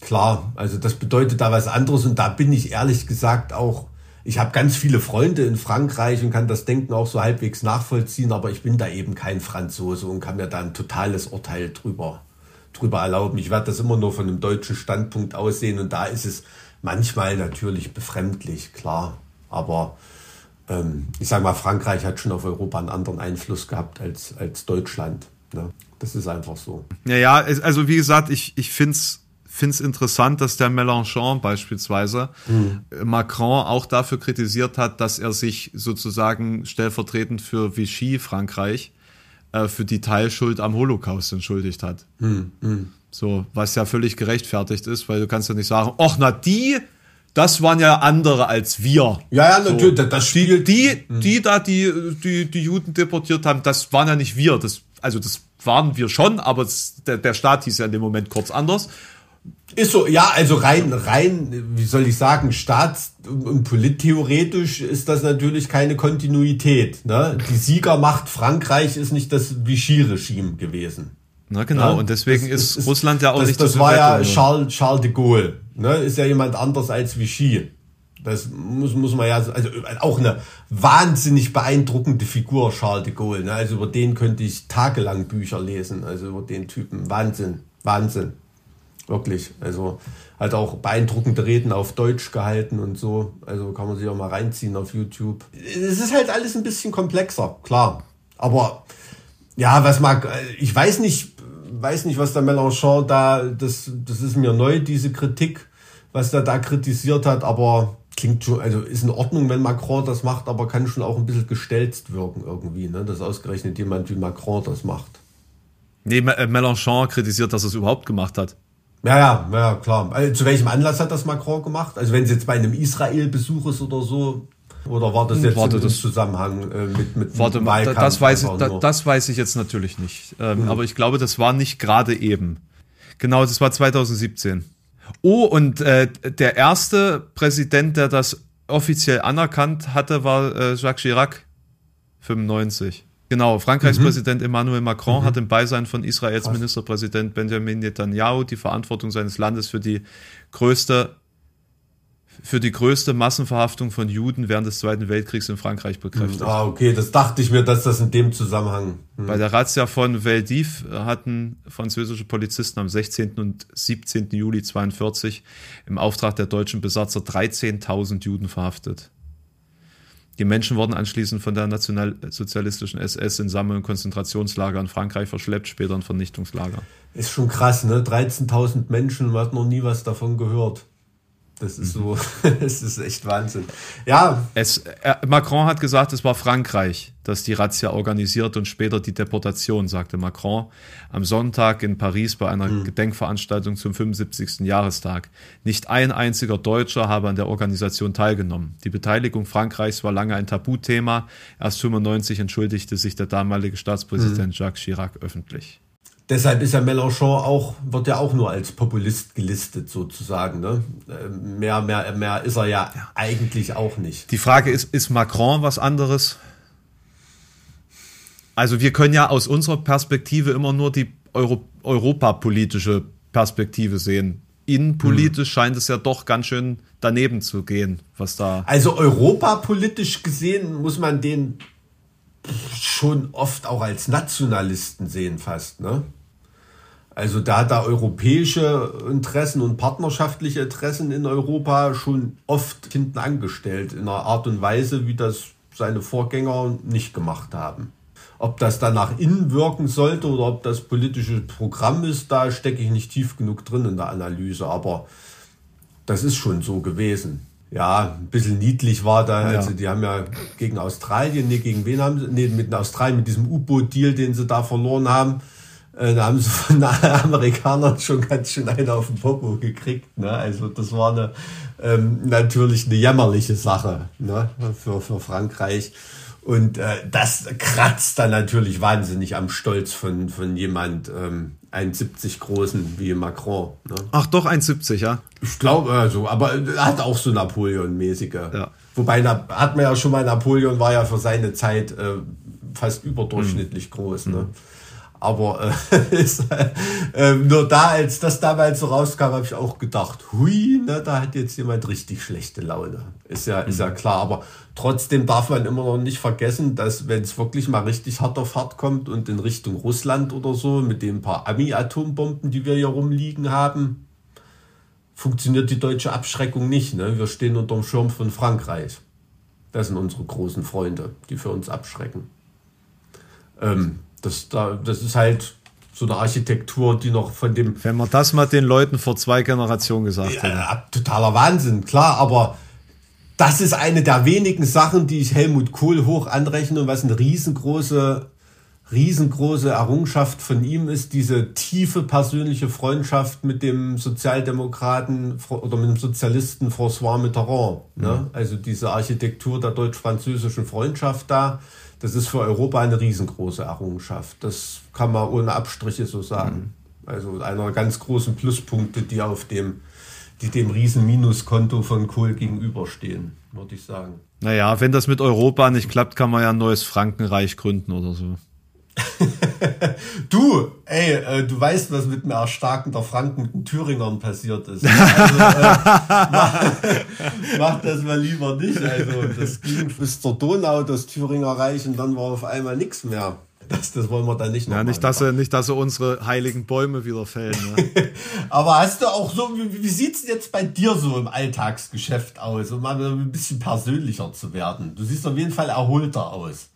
klar, also das bedeutet da was anderes und da bin ich ehrlich gesagt auch ich habe ganz viele Freunde in Frankreich und kann das Denken auch so halbwegs nachvollziehen, aber ich bin da eben kein Franzose und kann mir da ein totales Urteil drüber, drüber erlauben. Ich werde das immer nur von einem deutschen Standpunkt aussehen und da ist es manchmal natürlich befremdlich, klar. Aber ähm, ich sage mal, Frankreich hat schon auf Europa einen anderen Einfluss gehabt als, als Deutschland. Ne? Das ist einfach so. Ja, ja, also wie gesagt, ich, ich finde es finde es interessant, dass der Mélenchon beispielsweise mhm. Macron auch dafür kritisiert hat, dass er sich sozusagen stellvertretend für Vichy Frankreich äh, für die Teilschuld am Holocaust entschuldigt hat. Mhm. So, was ja völlig gerechtfertigt ist, weil du kannst ja nicht sagen, ach na die, das waren ja andere als wir. Ja, ja, natürlich, so, das spiegelt. Die, die, die da die, die, die Juden deportiert haben, das waren ja nicht wir. Das, also das waren wir schon, aber das, der, der Staat hieß ja in dem Moment kurz anders. Ist so, ja, also rein, rein, wie soll ich sagen, staats- und polittheoretisch ist das natürlich keine Kontinuität. Ne? Die Siegermacht Frankreich ist nicht das Vichy-Regime gewesen. Na genau, ja? und deswegen das, ist, ist, Russland ja auch das, nicht das war ja Charles, Charles de Gaulle. Ne? Ist ja jemand anders als Vichy. Das muss, muss man ja, also auch eine wahnsinnig beeindruckende Figur, Charles de Gaulle. Ne? Also über den könnte ich tagelang Bücher lesen, also über den Typen. Wahnsinn, Wahnsinn. Wirklich. Also hat auch beeindruckende Reden auf Deutsch gehalten und so. Also kann man sich auch mal reinziehen auf YouTube. Es ist halt alles ein bisschen komplexer, klar. Aber ja, was mag, ich weiß nicht, weiß nicht, was der Mélenchon da, das, das ist mir neu, diese Kritik, was der da kritisiert hat, aber klingt schon, also ist in Ordnung, wenn Macron das macht, aber kann schon auch ein bisschen gestelzt wirken irgendwie, ne? dass ausgerechnet jemand wie Macron das macht. Nee, Mélenchon kritisiert, dass er es überhaupt gemacht hat. Ja, ja, ja, klar. Also, zu welchem Anlass hat das Macron gemacht? Also wenn es jetzt bei einem Israel-Besuch ist oder so, oder war das jetzt warte, im das, Zusammenhang äh, mit, mit warte, Wahlkampf das weiß ich, da, das weiß ich jetzt natürlich nicht. Ähm, mhm. Aber ich glaube, das war nicht gerade eben. Genau, das war 2017. Oh, und äh, der erste Präsident, der das offiziell anerkannt hatte, war äh, Jacques Chirac 95. Genau, Frankreichs mhm. Präsident Emmanuel Macron mhm. hat im Beisein von Israels Krass. Ministerpräsident Benjamin Netanyahu die Verantwortung seines Landes für die größte für die größte Massenverhaftung von Juden während des Zweiten Weltkriegs in Frankreich bekräftigt. Ah, okay, das dachte ich mir, dass das in dem Zusammenhang. Hm. Bei der Razzia von Veldiv hatten französische Polizisten am 16. und 17. Juli 42 im Auftrag der deutschen Besatzer 13.000 Juden verhaftet. Die Menschen wurden anschließend von der nationalsozialistischen SS in Sammel- und Konzentrationslager in Frankreich verschleppt, später in Vernichtungslager. Ist schon krass, ne? 13.000 Menschen, man hat noch nie was davon gehört. Das ist so, es ist echt Wahnsinn. Ja. Es, äh, Macron hat gesagt, es war Frankreich, das die Razzia organisiert und später die Deportation, sagte Macron am Sonntag in Paris bei einer mhm. Gedenkveranstaltung zum 75. Jahrestag. Nicht ein einziger Deutscher habe an der Organisation teilgenommen. Die Beteiligung Frankreichs war lange ein Tabuthema. Erst 95 entschuldigte sich der damalige Staatspräsident mhm. Jacques Chirac öffentlich. Deshalb ist ja Mélenchon auch, wird ja auch nur als Populist gelistet sozusagen. Ne? Äh, mehr, mehr, mehr ist er ja, ja, eigentlich auch nicht. Die Frage ist, ist Macron was anderes? Also wir können ja aus unserer Perspektive immer nur die Euro europapolitische Perspektive sehen. Innenpolitisch hm. scheint es ja doch ganz schön daneben zu gehen, was da. Also europapolitisch gesehen muss man den schon oft auch als Nationalisten sehen fast. Ne? Also da hat er europäische Interessen und partnerschaftliche Interessen in Europa schon oft hinten angestellt, in einer Art und Weise, wie das seine Vorgänger nicht gemacht haben. Ob das dann nach innen wirken sollte oder ob das politische Programm ist, da stecke ich nicht tief genug drin in der Analyse, aber das ist schon so gewesen ja, ein bisschen niedlich war da. Also die haben ja gegen Australien, nee, gegen wen haben sie? Nee, mit Australien, mit diesem U-Boot-Deal, den sie da verloren haben. Äh, da haben sie von den Amerikanern schon ganz schön einen auf den Popo gekriegt. Ne? Also das war eine, ähm, natürlich eine jämmerliche Sache ne? für, für Frankreich. Und äh, das kratzt dann natürlich wahnsinnig am Stolz von, von jemand, ähm, 1,70 großen wie Macron. Ne? Ach doch, 1,70, ja? Ich glaube, also, aber er hat auch so Napoleon-mäßige. Ja. Wobei, hat man ja schon mal, Napoleon war ja für seine Zeit äh, fast überdurchschnittlich mhm. groß. Ne? Mhm. Aber äh, ist, äh, nur da, als das damals so rauskam, habe ich auch gedacht, hui, ne, da hat jetzt jemand richtig schlechte Laune. Ist ja, mhm. ist ja mhm. klar. Aber trotzdem darf man immer noch nicht vergessen, dass wenn es wirklich mal richtig hart auf hart kommt und in Richtung Russland oder so, mit den paar Ami-Atombomben, die wir hier rumliegen haben, funktioniert die deutsche Abschreckung nicht. Ne? Wir stehen unter dem Schirm von Frankreich. Das sind unsere großen Freunde, die für uns abschrecken. Ähm, das, da, das ist halt so eine Architektur, die noch von dem. Wenn man das mal den Leuten vor zwei Generationen gesagt hätte. Ja, totaler Wahnsinn, klar, aber das ist eine der wenigen Sachen, die ich Helmut Kohl hoch anrechne und was eine riesengroße, riesengroße Errungenschaft von ihm ist, diese tiefe persönliche Freundschaft mit dem Sozialdemokraten oder mit dem Sozialisten François Mitterrand. Ne? Mhm. Also diese Architektur der deutsch-französischen Freundschaft da das ist für Europa eine riesengroße Errungenschaft. Das kann man ohne Abstriche so sagen. Mhm. Also einer ganz großen Pluspunkte, die auf dem, die dem riesen Minuskonto von Kohl gegenüberstehen, würde ich sagen. Naja, wenn das mit Europa nicht klappt, kann man ja ein neues Frankenreich gründen oder so. du, ey, äh, du weißt, was mit dem Erstarken der Franken mit den Thüringern passiert ist. Also, äh, mach, mach, das mal lieber nicht. Also, das ging bis zur Donau, das Thüringer Reich, und dann war auf einmal nichts mehr. Das, das wollen wir dann nicht noch. Ja, nicht, dass sie, nicht, dass sie unsere heiligen Bäume wieder fällen. Ne? Aber hast du auch so, wie, wie sieht es jetzt bei dir so im Alltagsgeschäft aus, um mal ein bisschen persönlicher zu werden? Du siehst auf jeden Fall erholter aus,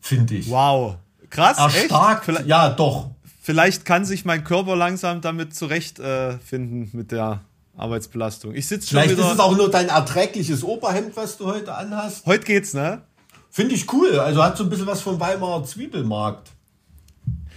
finde ich. Wow. Krass, Erstarkt, echt? ja, doch. Vielleicht kann sich mein Körper langsam damit zurechtfinden äh, mit der Arbeitsbelastung. Ich sitze schon Vielleicht wieder. ist es auch nur dein erträgliches Oberhemd, was du heute anhast. Heute geht's, ne? Finde ich cool. Also hat so ein bisschen was vom Weimarer Zwiebelmarkt.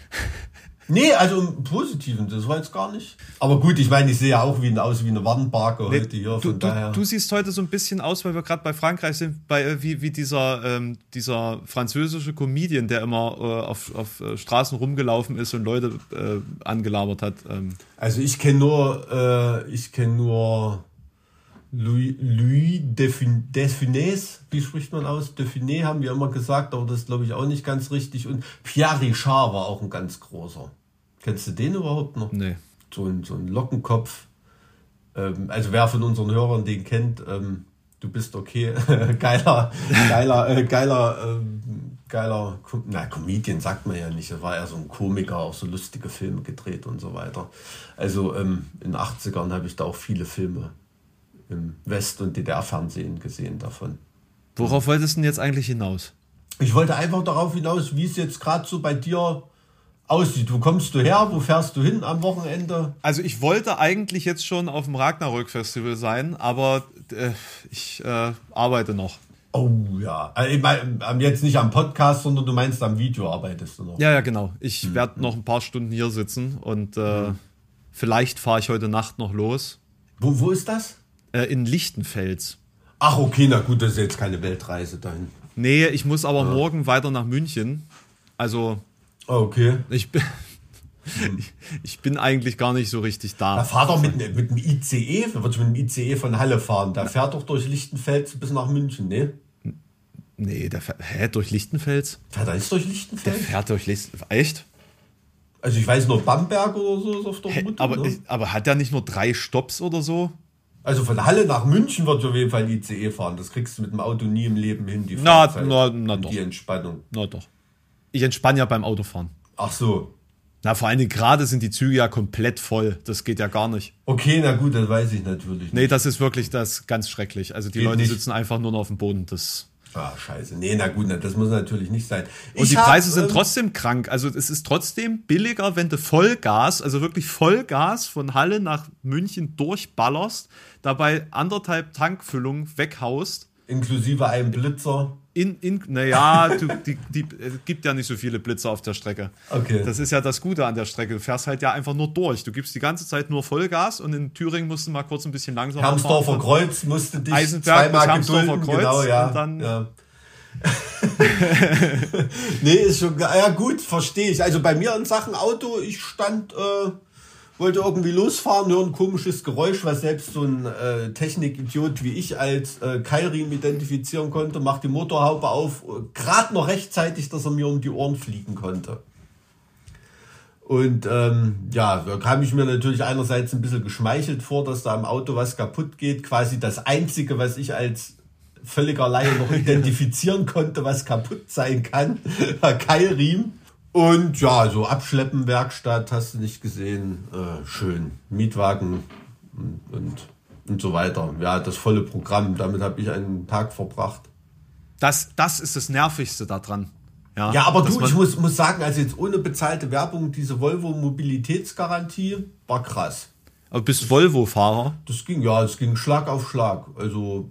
Nee, also im Positiven, das war jetzt gar nicht. Aber gut, ich meine, ich sehe ja auch wie, aus wie eine Warnbarke nee, heute hier. Du, du, du, siehst heute so ein bisschen aus, weil wir gerade bei Frankreich sind, bei, äh, wie, wie dieser, ähm, dieser französische Comedian, der immer äh, auf, auf äh, Straßen rumgelaufen ist und Leute äh, angelabert hat. Ähm. Also ich kenne nur, äh, ich kenne nur Louis, Louis wie spricht man aus? Defuné haben wir immer gesagt, aber das ist glaube ich auch nicht ganz richtig. Und Pierre Richard war auch ein ganz großer. Kennst du den überhaupt noch? Nee. So ein, so ein Lockenkopf. Ähm, also wer von unseren Hörern den kennt, ähm, du bist okay. geiler, geiler, äh, geiler, ähm, geiler, na, Comedian sagt man ja nicht. Er war ja so ein Komiker, auch so lustige Filme gedreht und so weiter. Also ähm, in den 80ern habe ich da auch viele Filme im West- und DDR-Fernsehen gesehen davon. Worauf wolltest du denn jetzt eigentlich hinaus? Ich wollte einfach darauf hinaus, wie es jetzt gerade so bei dir aussieht. Wo kommst du her? Wo fährst du hin am Wochenende? Also ich wollte eigentlich jetzt schon auf dem Ragnarök-Festival sein, aber äh, ich äh, arbeite noch. Oh ja. Also ich mein, jetzt nicht am Podcast, sondern du meinst am Video arbeitest du noch. Ja, ja, genau. Ich hm. werde noch ein paar Stunden hier sitzen und äh, hm. vielleicht fahre ich heute Nacht noch los. Wo, wo ist das? Äh, in Lichtenfels. Ach, okay, na gut, das ist jetzt keine Weltreise dahin. Nee, ich muss aber ja. morgen weiter nach München. Also Ah, okay. Ich bin, ich bin eigentlich gar nicht so richtig da. Da fahrt doch mit, mit dem ICE, da mit dem ICE von Halle fahren. Da fährt doch durch Lichtenfels bis nach München, ne? Nee, der fährt, hä, durch Lichtenfels? Fährt er jetzt durch Lichtenfels? Der fährt durch Lichtenfels, echt? Also ich weiß nur, Bamberg oder so ist auf der Route. Aber, ne? aber hat der nicht nur drei Stops oder so? Also von Halle nach München wird auf jeden Fall ICE fahren. Das kriegst du mit dem Auto nie im Leben hin, die Fahrzeit na, na, na und doch. die Entspannung. Na doch. Ich entspanne ja beim Autofahren. Ach so. Na, vor Dingen gerade sind die Züge ja komplett voll. Das geht ja gar nicht. Okay, na gut, das weiß ich natürlich nicht. Nee, das ist wirklich das ganz schrecklich. Also die geht Leute nicht. sitzen einfach nur noch auf dem Boden. Das. Ah, scheiße. Nee, na gut, das muss natürlich nicht sein. Ich Und die hab, Preise sind ähm, trotzdem krank. Also es ist trotzdem billiger, wenn du Vollgas, also wirklich Vollgas von Halle nach München durchballerst, dabei anderthalb Tankfüllungen weghaust. Inklusive einem Blitzer in, in naja, du, die, die, es gibt ja nicht so viele Blitze auf der Strecke. Okay. Das ist ja das Gute an der Strecke. Du fährst halt ja einfach nur durch. Du gibst die ganze Zeit nur Vollgas und in Thüringen musst du mal kurz ein bisschen langsamer Hermsdorfer Kreuz musste dich Eisenberg zweimal gedulden. Kreuz genau, ja. Und dann, ja. nee, ist schon, ja gut, verstehe ich. Also bei mir in Sachen Auto, ich stand, äh, wollte irgendwie losfahren, höre ein komisches Geräusch, was selbst so ein äh, Technikidiot wie ich als äh, Keilriemen identifizieren konnte, macht die Motorhaube auf, gerade noch rechtzeitig, dass er mir um die Ohren fliegen konnte. Und ähm, ja, da kam ich mir natürlich einerseits ein bisschen geschmeichelt vor, dass da am Auto was kaputt geht. Quasi das Einzige, was ich als völliger Laie noch identifizieren konnte, was kaputt sein kann, Keilriemen. Und ja, so Abschleppen, Werkstatt, hast du nicht gesehen. Äh, schön. Mietwagen und, und, und so weiter. Ja, das volle Programm. Damit habe ich einen Tag verbracht. Das, das ist das Nervigste daran. Ja, ja aber du, ich muss, muss sagen, also jetzt ohne bezahlte Werbung, diese Volvo Mobilitätsgarantie war krass. Aber bist Volvo-Fahrer? Das ging, ja, es ging Schlag auf Schlag. Also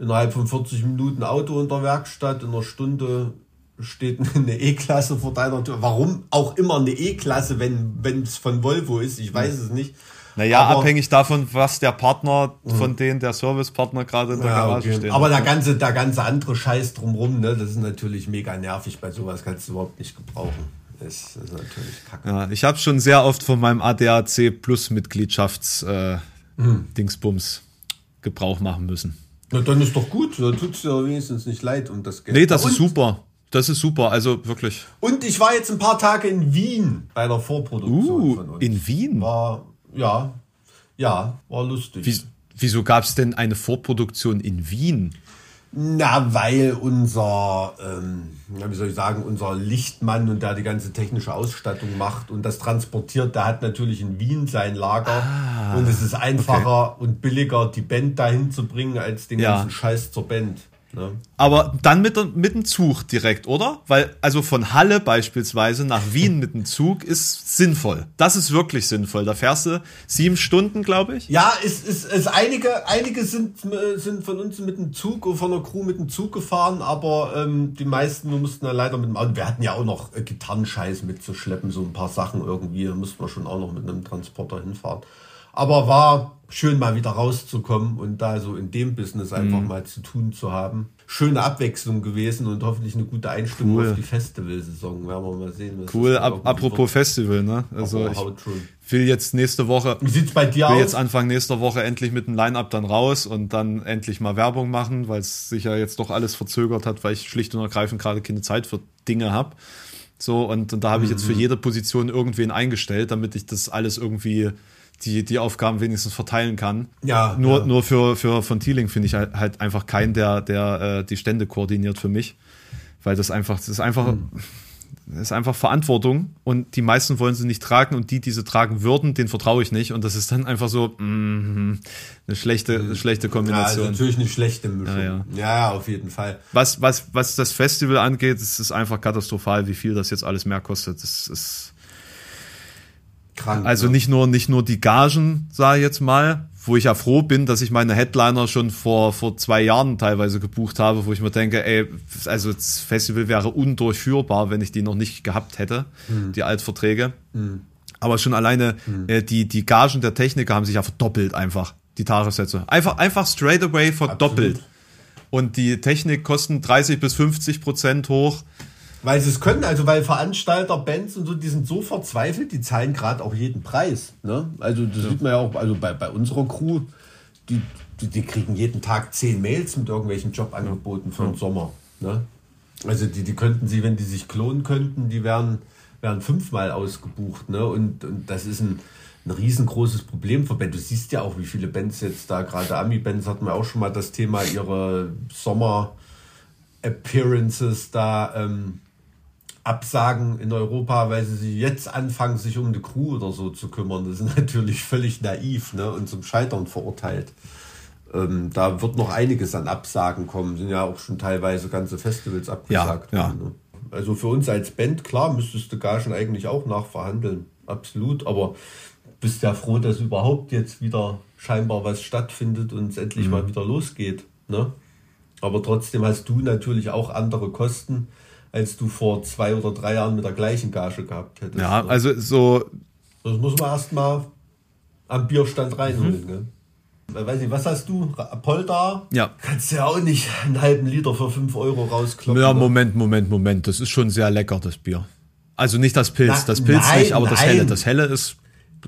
innerhalb von 40 Minuten Auto in der Werkstatt, in einer Stunde steht eine E-Klasse vor deiner Tür. Warum auch immer eine E-Klasse, wenn es von Volvo ist? Ich weiß es nicht. Naja, aber, abhängig davon, was der Partner von denen, der Servicepartner gerade in der ja, Garage okay. steht. Aber der ganze, der ganze andere Scheiß drumrum, ne, das ist natürlich mega nervig. Bei sowas kannst du überhaupt nicht gebrauchen. Das, ist natürlich kacke. Ja, ich habe schon sehr oft von meinem ADAC Plus Mitgliedschafts äh, hm. Dingsbums Gebrauch machen müssen. Na, dann ist doch gut. Dann tut es dir wenigstens nicht leid um das Geld. Nee, das ist super. Das ist super, also wirklich. Und ich war jetzt ein paar Tage in Wien bei der Vorproduktion uh, von uns. In Wien? War, ja, ja, war lustig. Wie, wieso gab es denn eine Vorproduktion in Wien? Na, weil unser, ähm, wie soll ich sagen, unser Lichtmann und der die ganze technische Ausstattung macht und das transportiert, der hat natürlich in Wien sein Lager ah, und es ist einfacher okay. und billiger, die Band dahin zu bringen, als den ja. ganzen Scheiß zur Band. Ne? Aber dann mit, mit dem Zug direkt, oder? Weil, also von Halle beispielsweise nach Wien mit dem Zug ist sinnvoll. Das ist wirklich sinnvoll. Da fährst du sieben Stunden, glaube ich. Ja, es ist, es einige, einige sind, sind von uns mit dem Zug und von der Crew mit dem Zug gefahren, aber ähm, die meisten mussten ja leider mit dem Auto. Wir hatten ja auch noch äh, Gitarrenscheiß mitzuschleppen, so ein paar Sachen irgendwie. Da mussten wir schon auch noch mit einem Transporter hinfahren. Aber war schön mal wieder rauszukommen und da so in dem Business einfach Mhm. mal zu tun zu haben. Schöne Abwechslung gewesen und hoffentlich eine gute Einstimmung Cool. auf die Festivalsaison. Werden wir mal sehen. Cool, ab, apropos. Festival, ne? Also Aber ich will jetzt nächste Woche, Wie sieht's bei dir will aus? jetzt Anfang nächster Woche endlich mit dem Line-Up dann raus und dann endlich mal Werbung machen, weil es sich ja jetzt doch alles verzögert hat, weil ich schlicht und ergreifend gerade keine Zeit für Dinge habe. So, und, und da habe ich jetzt für jede Position irgendwen eingestellt, damit ich das alles irgendwie, die, die Aufgaben wenigstens verteilen kann. Ja, Nur, ja. nur für, für von Thieling finde ich halt, halt einfach keinen, der, der äh, die Stände koordiniert für mich. Weil das einfach, das ist einfach, das ist einfach Verantwortung und die meisten wollen sie nicht tragen und die, die sie tragen würden, denen vertraue ich nicht. Und das ist dann einfach so mm, eine schlechte, eine schlechte ja, ist Kombination. natürlich eine schlechte Mischung. Ja, Ja, ja. ja. auf jeden Fall. was, was, was das Festival angeht, ist es einfach katastrophal, wie viel das jetzt alles mehr kostet. Das ist Krank. also ne? nicht nur, nicht nur die Gagen, sage ich jetzt mal, wo ich ja froh bin, dass ich meine Headliner schon vor, vor zwei Jahren teilweise gebucht habe, wo ich mir denke, ey, also das Festival wäre undurchführbar, wenn ich die noch nicht gehabt hätte, die Altverträge. Aber schon alleine äh, die, die Gagen der Techniker haben sich ja verdoppelt einfach, die Tagessätze. Einfach, einfach straight away verdoppelt. Absolut. Und die Technik kosten 30 bis 50 Prozent hoch. Weil sie es können, also weil Veranstalter, Bands und so, die sind so verzweifelt, die zahlen gerade auch jeden Preis. Ne? Also das sieht man ja auch, also bei, bei unserer Crew, die, die, die kriegen jeden Tag zehn Mails mit irgendwelchen Jobangeboten für den Sommer. Ne? Also die, die könnten sie, wenn die sich klonen könnten, die wären, wären fünfmal ausgebucht. Ne? Und, und das ist ein, ein riesengroßes Problem für Bands. Du siehst ja auch, wie viele Bands jetzt da, gerade Ami-Bands hatten wir auch schon mal das Thema, ihre Sommer-Appearances da ähm, absagen in Europa, weil sie sich jetzt anfangen, sich um eine Crew oder so zu kümmern. Das ist natürlich völlig naiv ne? und zum Scheitern verurteilt. Ähm, da wird noch einiges an Absagen kommen. Sind ja auch schon teilweise ganze Festivals abgesagt Ja, ja. Ne? Also für uns als Band, klar, müsstest du Gagen eigentlich auch nachverhandeln. Absolut. Aber bist ja froh, dass überhaupt jetzt wieder scheinbar was stattfindet und es endlich Mhm. mal wieder losgeht. Ne? Aber trotzdem hast du natürlich auch andere Kosten, als du vor zwei oder drei Jahren mit der gleichen Gage gehabt hättest. Ja, ne? also so, Das muss man erstmal am Bierstand Mhm. reinholen. Ne? Weiß nicht, was hast du? Polda? Ja. Kannst du ja auch nicht einen halben Liter für 5 Euro rauskloppen. ja, ne? Moment, Moment, Moment. Das ist schon sehr lecker, das Bier. Also nicht das Pilz, Na, das Pilz nein, nicht, aber das nein. Helle. Das Helle ist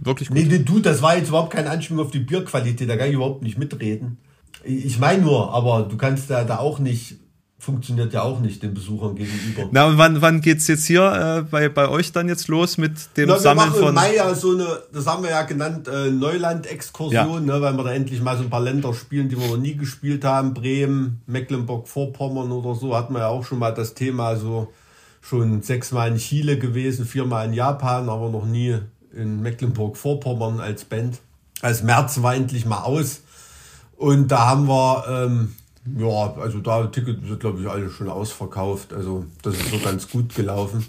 wirklich gut. Nee, nee, du, das war jetzt überhaupt kein Anspielung auf die Bierqualität, da kann ich überhaupt nicht mitreden. Ich meine nur, aber du kannst da, da auch nicht, funktioniert ja auch nicht den Besuchern gegenüber. Na, und wann, wann geht's jetzt hier äh, bei, bei euch dann jetzt los mit dem Na, wir Sammeln machen im von. Mai ja so eine, das haben wir ja genannt, äh, Neuland-Exkursion, ne, weil wir da endlich mal so ein paar Länder spielen, die wir noch nie gespielt haben. Bremen, Mecklenburg-Vorpommern oder so, hatten wir ja auch schon mal das Thema, so schon sechsmal in Chile gewesen, viermal in Japan, aber noch nie in Mecklenburg-Vorpommern als Band. Als März war endlich mal aus. Und da haben wir, ähm, ja, also da Ticket sind, glaube ich, alle schon ausverkauft. Also das ist so ganz gut gelaufen.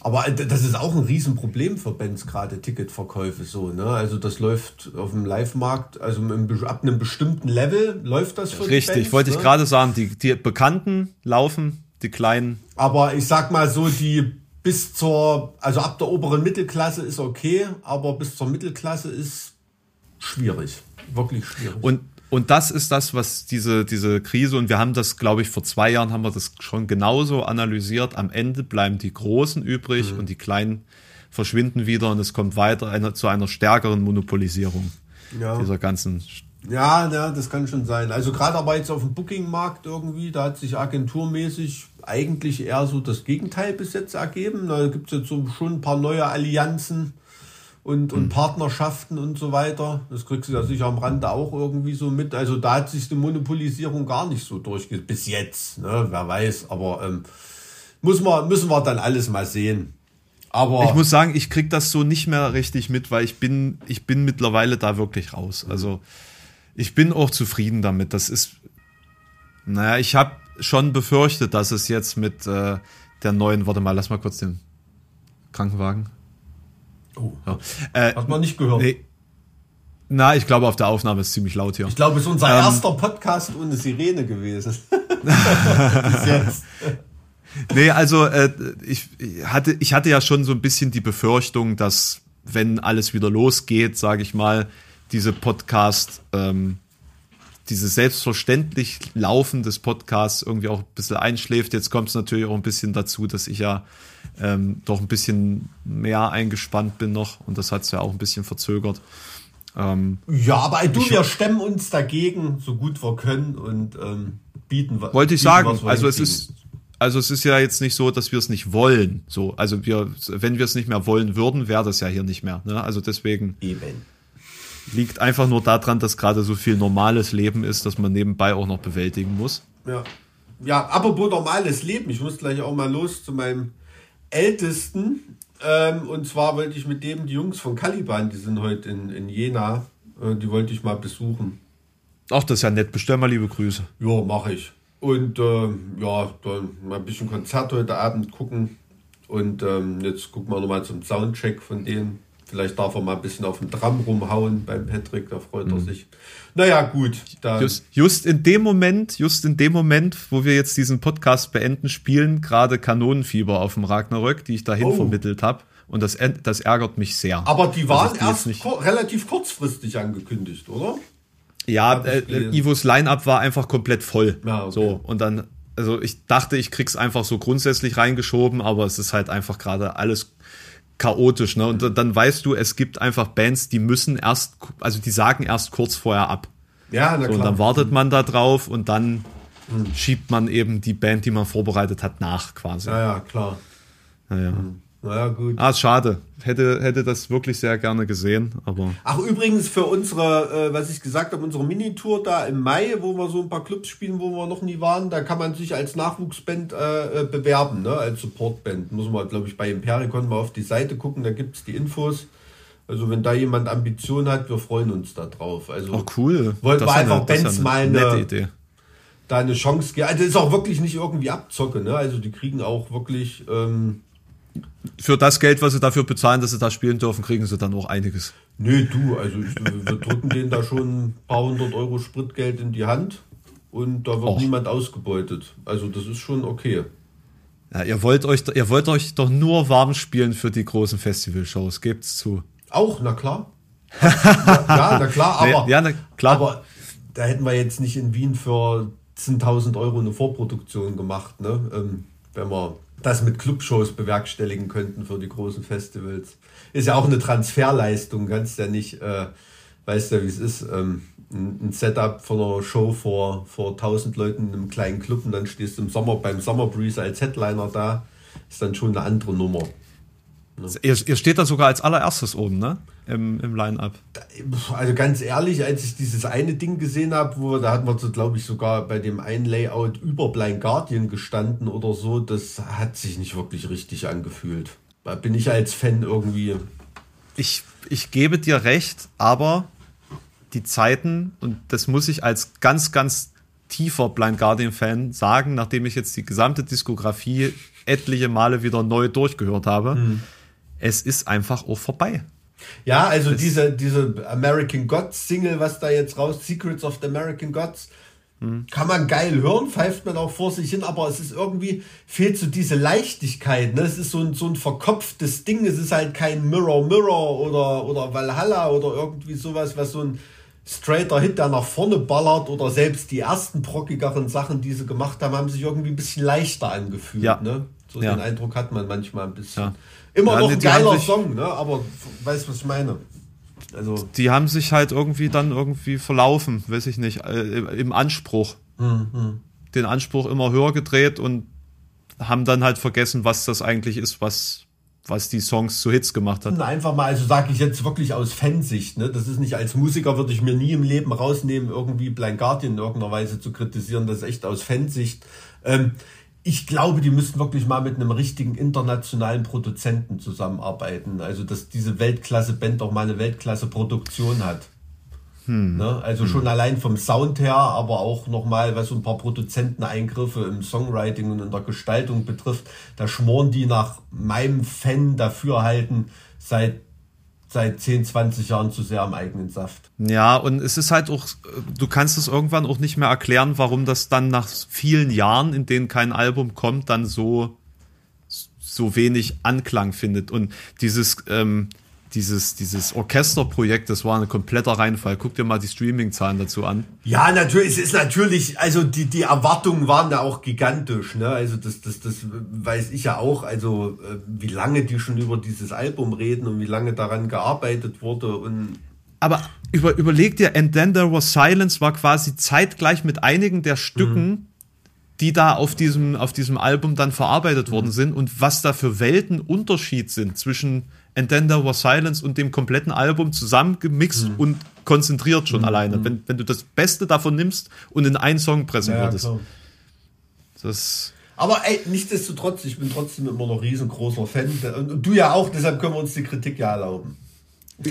Aber äh, das ist auch ein Riesenproblem für Bands, gerade Ticketverkäufe so. Ne? Also das läuft auf dem Live-Markt, also im, ab einem bestimmten Level läuft das für Richtig, Bands, wollte ich ne? gerade sagen, die, die Bekannten laufen, die Kleinen. Aber ich sag mal so, die bis zur, also ab der oberen Mittelklasse ist okay, aber bis zur Mittelklasse ist schwierig. Wirklich schwierig. Und, und das ist das, was diese, diese Krise, und wir haben das, glaube ich, vor zwei Jahren haben wir das schon genauso analysiert. Am Ende bleiben die Großen übrig Mhm. und die Kleinen verschwinden wieder und es kommt weiter einer, zu einer stärkeren Monopolisierung Ja. dieser ganzen. Ja, ja, das kann schon sein. Also gerade aber jetzt auf dem Booking-Markt irgendwie, da hat sich agenturmäßig eigentlich eher so das Gegenteil bis jetzt ergeben. Da gibt es jetzt so schon ein paar neue Allianzen und, und Partnerschaften und so weiter. Das kriegst du ja sicher am Rande auch irgendwie so mit. Also da hat sich die Monopolisierung gar nicht so durchgesetzt. Bis jetzt, ne? wer weiß. Aber ähm, muss man, müssen wir dann alles mal sehen. Aber Ich muss sagen, ich krieg das so nicht mehr richtig mit, weil ich bin, ich bin mittlerweile da wirklich raus. Also ich bin auch zufrieden damit. Das ist, naja, ich habe schon befürchtet, dass es jetzt mit äh, der neuen, warte mal, lass mal kurz den Krankenwagen. Oh, Ja. Äh, hat man nicht gehört. nee. Na, ich glaube, auf der Aufnahme ist ziemlich laut hier. Ich glaube, es ist unser Ähm, erster Podcast ohne Sirene gewesen. Bis jetzt. Nee, also äh, ich, hatte, ich hatte ja schon so ein bisschen die Befürchtung, dass wenn alles wieder losgeht, sage ich mal, diese Podcast, ähm, diese selbstverständlich Laufen des Podcasts irgendwie auch ein bisschen einschläft. Jetzt kommt es natürlich auch ein bisschen dazu, dass ich ja ähm, doch ein bisschen mehr eingespannt bin noch und das hat es ja auch ein bisschen verzögert. Ähm, ja, aber du, wir stemmen uns dagegen, so gut wir können und ähm, bieten was. Wollte ich bieten, sagen, also es ist, also es ist ja jetzt nicht so, dass wir es nicht wollen. So, also wir, wenn wir es nicht mehr wollen würden, wäre das ja hier nicht mehr. Ne? Also deswegen Eben. liegt einfach nur daran, dass gerade so viel normales Leben ist, dass man nebenbei auch noch bewältigen muss. Ja. Ja, apropos normales Leben, ich muss gleich auch mal los zu meinem Ältesten. Ähm, und zwar wollte ich mit dem, die Jungs von Caliban, die sind heute in, in Jena, äh, die wollte ich mal besuchen. Ach, das ist ja nett. Bestell mal liebe Grüße. Ja, mache ich. Und äh, ja, dann mal ein bisschen Konzert heute Abend gucken. Und ähm, jetzt gucken wir nochmal zum Soundcheck von denen. Vielleicht darf er mal ein bisschen auf dem Drum rumhauen beim Patrick, da freut er mhm. sich. Naja, gut. Just, just, in dem Moment, just in dem Moment, wo wir jetzt diesen Podcast beenden, spielen gerade Kanonenfieber auf dem Ragnarök, die ich dahin oh. vermittelt habe. Und das, das ärgert mich sehr. Aber die waren die erst nicht relativ kurzfristig angekündigt, oder? Ja, äh, Ivos Line-Up war einfach komplett voll. Ja, okay. So, und dann, also ich dachte, ich krieg's einfach so grundsätzlich reingeschoben, aber es ist halt einfach gerade alles chaotisch, ne? Und dann weißt du, es gibt einfach Bands, die müssen erst, also die sagen erst kurz vorher ab. Ja, na so, klar. Und dann wartet man da drauf und dann mhm. schiebt man eben die Band, die man vorbereitet hat, nach quasi. Ja, ja, klar. Naja. Mhm. Naja, gut. Ah, ist schade. Hätte, hätte das wirklich sehr gerne gesehen, aber. Ach, übrigens für unsere, äh, was ich gesagt habe, unsere Minitour da im Mai, wo wir so ein paar Clubs spielen, wo wir noch nie waren, da kann man sich als Nachwuchsband äh, äh bewerben, ne? als Supportband. Muss man, glaube ich, bei Impericon mal auf die Seite gucken, da gibt es die Infos. Also wenn da jemand Ambition hat, wir freuen uns da drauf. Also oh, cool. Wollten wir einfach eine, Bands mal eine, Idee. da eine Chance geben. Also ist auch wirklich nicht irgendwie Abzocke, ne? Also die kriegen auch wirklich. Ähm, für das Geld, was sie dafür bezahlen, dass sie da spielen dürfen, kriegen sie dann auch einiges. Nee, du, also ich, wir drücken denen da schon ein paar hundert Euro Spritgeld in die Hand und da wird Och. niemand ausgebeutet. Also das ist schon okay. Ja, ihr wollt euch, ihr wollt euch doch nur warm spielen für die großen Festivalshows, gebt's zu. Auch, na klar. ja, na klar, aber, ja, na klar. aber da hätten wir jetzt nicht in Wien für 10.000 Euro eine Vorproduktion gemacht, ne? Ähm, wenn wir das mit Clubshows bewerkstelligen könnten für die großen Festivals. Ist ja auch eine Transferleistung, kannst ja nicht, äh, weißt ja, wie es ist, ähm, ein Setup von einer Show vor, vor 1000 Leuten in einem kleinen Club und dann stehst du im Sommer beim Summer Breeze als Headliner da, ist dann schon eine andere Nummer. Ne? Ihr, steht da sogar als allererstes oben, ne? Im, im Line-Up. Also ganz ehrlich, als ich dieses eine Ding gesehen habe, wo da hat man so, glaube ich, sogar bei dem einen Layout über Blind Guardian gestanden oder so, das hat sich nicht wirklich richtig angefühlt. Da bin ich als Fan irgendwie. Ich, ich gebe dir recht, aber die Zeiten, und das muss ich als ganz, ganz tiefer Blind Guardian-Fan sagen, nachdem ich jetzt die gesamte Diskografie etliche Male wieder neu durchgehört habe. Mhm es ist einfach auch vorbei. Ja, also das diese, diese American Gods Single, was da jetzt raus, Secrets of the American Gods, hm. kann man geil hören, pfeift man auch vor sich hin, aber es ist irgendwie, fehlt so diese Leichtigkeit, ne? Es ist so ein, so ein verkopftes Ding, es ist halt kein Mirror Mirror oder, oder Valhalla oder irgendwie sowas, was so ein straighter Hit, der nach vorne ballert oder selbst die ersten brockigeren Sachen, die sie gemacht haben, haben sich irgendwie ein bisschen leichter angefühlt, ja. ne? So ja. den Eindruck hat man manchmal ein bisschen. Ja. Immer ja, noch ein geiler Song, ne? aber weißt du, was ich meine? Also die haben sich halt irgendwie dann irgendwie verlaufen, weiß ich nicht, äh, im Anspruch. Mhm. Den Anspruch immer höher gedreht und haben dann halt vergessen, was das eigentlich ist, was, was die Songs zu Hits gemacht hat. Einfach mal, also sage ich jetzt wirklich aus Fansicht, ne? Das ist nicht als Musiker würde ich mir nie im Leben rausnehmen, irgendwie Blind Guardian in irgendeiner Weise zu kritisieren. Das ist echt aus Fansicht. Ähm, ich glaube, die müssten wirklich mal mit einem richtigen internationalen Produzenten zusammenarbeiten. Also, dass diese Weltklasse-Band auch mal eine Weltklasse-Produktion hat. Hm. Ne? Also hm. schon allein vom Sound her, aber auch nochmal, was so ein paar Produzenteneingriffe im Songwriting und in der Gestaltung betrifft. Da schmoren die nach meinem Fan dafür halten seit seit 10, 20 Jahren zu sehr am eigenen Saft. Ja, und es ist halt auch, du kannst es irgendwann auch nicht mehr erklären, warum das dann nach vielen Jahren, in denen kein Album kommt, dann so, so wenig Anklang findet. Und dieses, ähm, dieses, dieses Orchesterprojekt, das war ein kompletter Reinfall. Guck dir mal die Streaming-Zahlen dazu an. Ja, natürlich, es ist natürlich, also die, die Erwartungen waren da auch gigantisch, ne? Also das, das, das weiß ich ja auch, also äh, wie lange die schon über dieses Album reden und wie lange daran gearbeitet wurde und aber über, überleg dir, And Then There Was Silence war quasi zeitgleich mit einigen der Stücken, mhm. die da auf diesem, auf diesem Album dann verarbeitet mhm. worden sind und was da für Welten Unterschied sind zwischen And Then There Was Silence und dem kompletten Album zusammengemixt mhm. und konzentriert schon mhm. alleine. Wenn, wenn du das Beste davon nimmst und in einen Song pressen ja, würdest. Klar. Das. Aber ey, nichtsdestotrotz, ich bin trotzdem immer noch riesengroßer Fan. Und du ja auch, deshalb können wir uns die Kritik ja erlauben.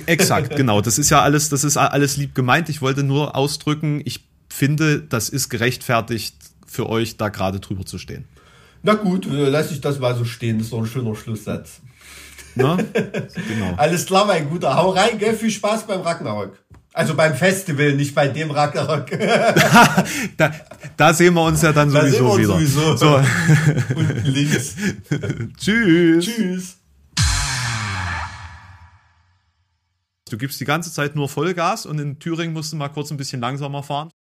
Exakt, genau. Das ist ja alles, das ist alles lieb gemeint. Ich wollte nur ausdrücken, ich finde, das ist gerechtfertigt für euch, da gerade drüber zu stehen. Na gut, äh, lass ich das mal so stehen. Das ist doch ein schöner Schlusssatz. Na? Genau. Alles klar, mein Guter. Hau rein, gell? Viel Spaß beim Ragnarok. Also beim Festival, nicht bei dem Ragnarok. da, da, sehen wir uns ja dann da sowieso wieder. Sowieso. So. Unten links. Tschüss. Tschüss. Du gibst die ganze Zeit nur Vollgas und in Thüringen musst du mal kurz ein bisschen langsamer fahren.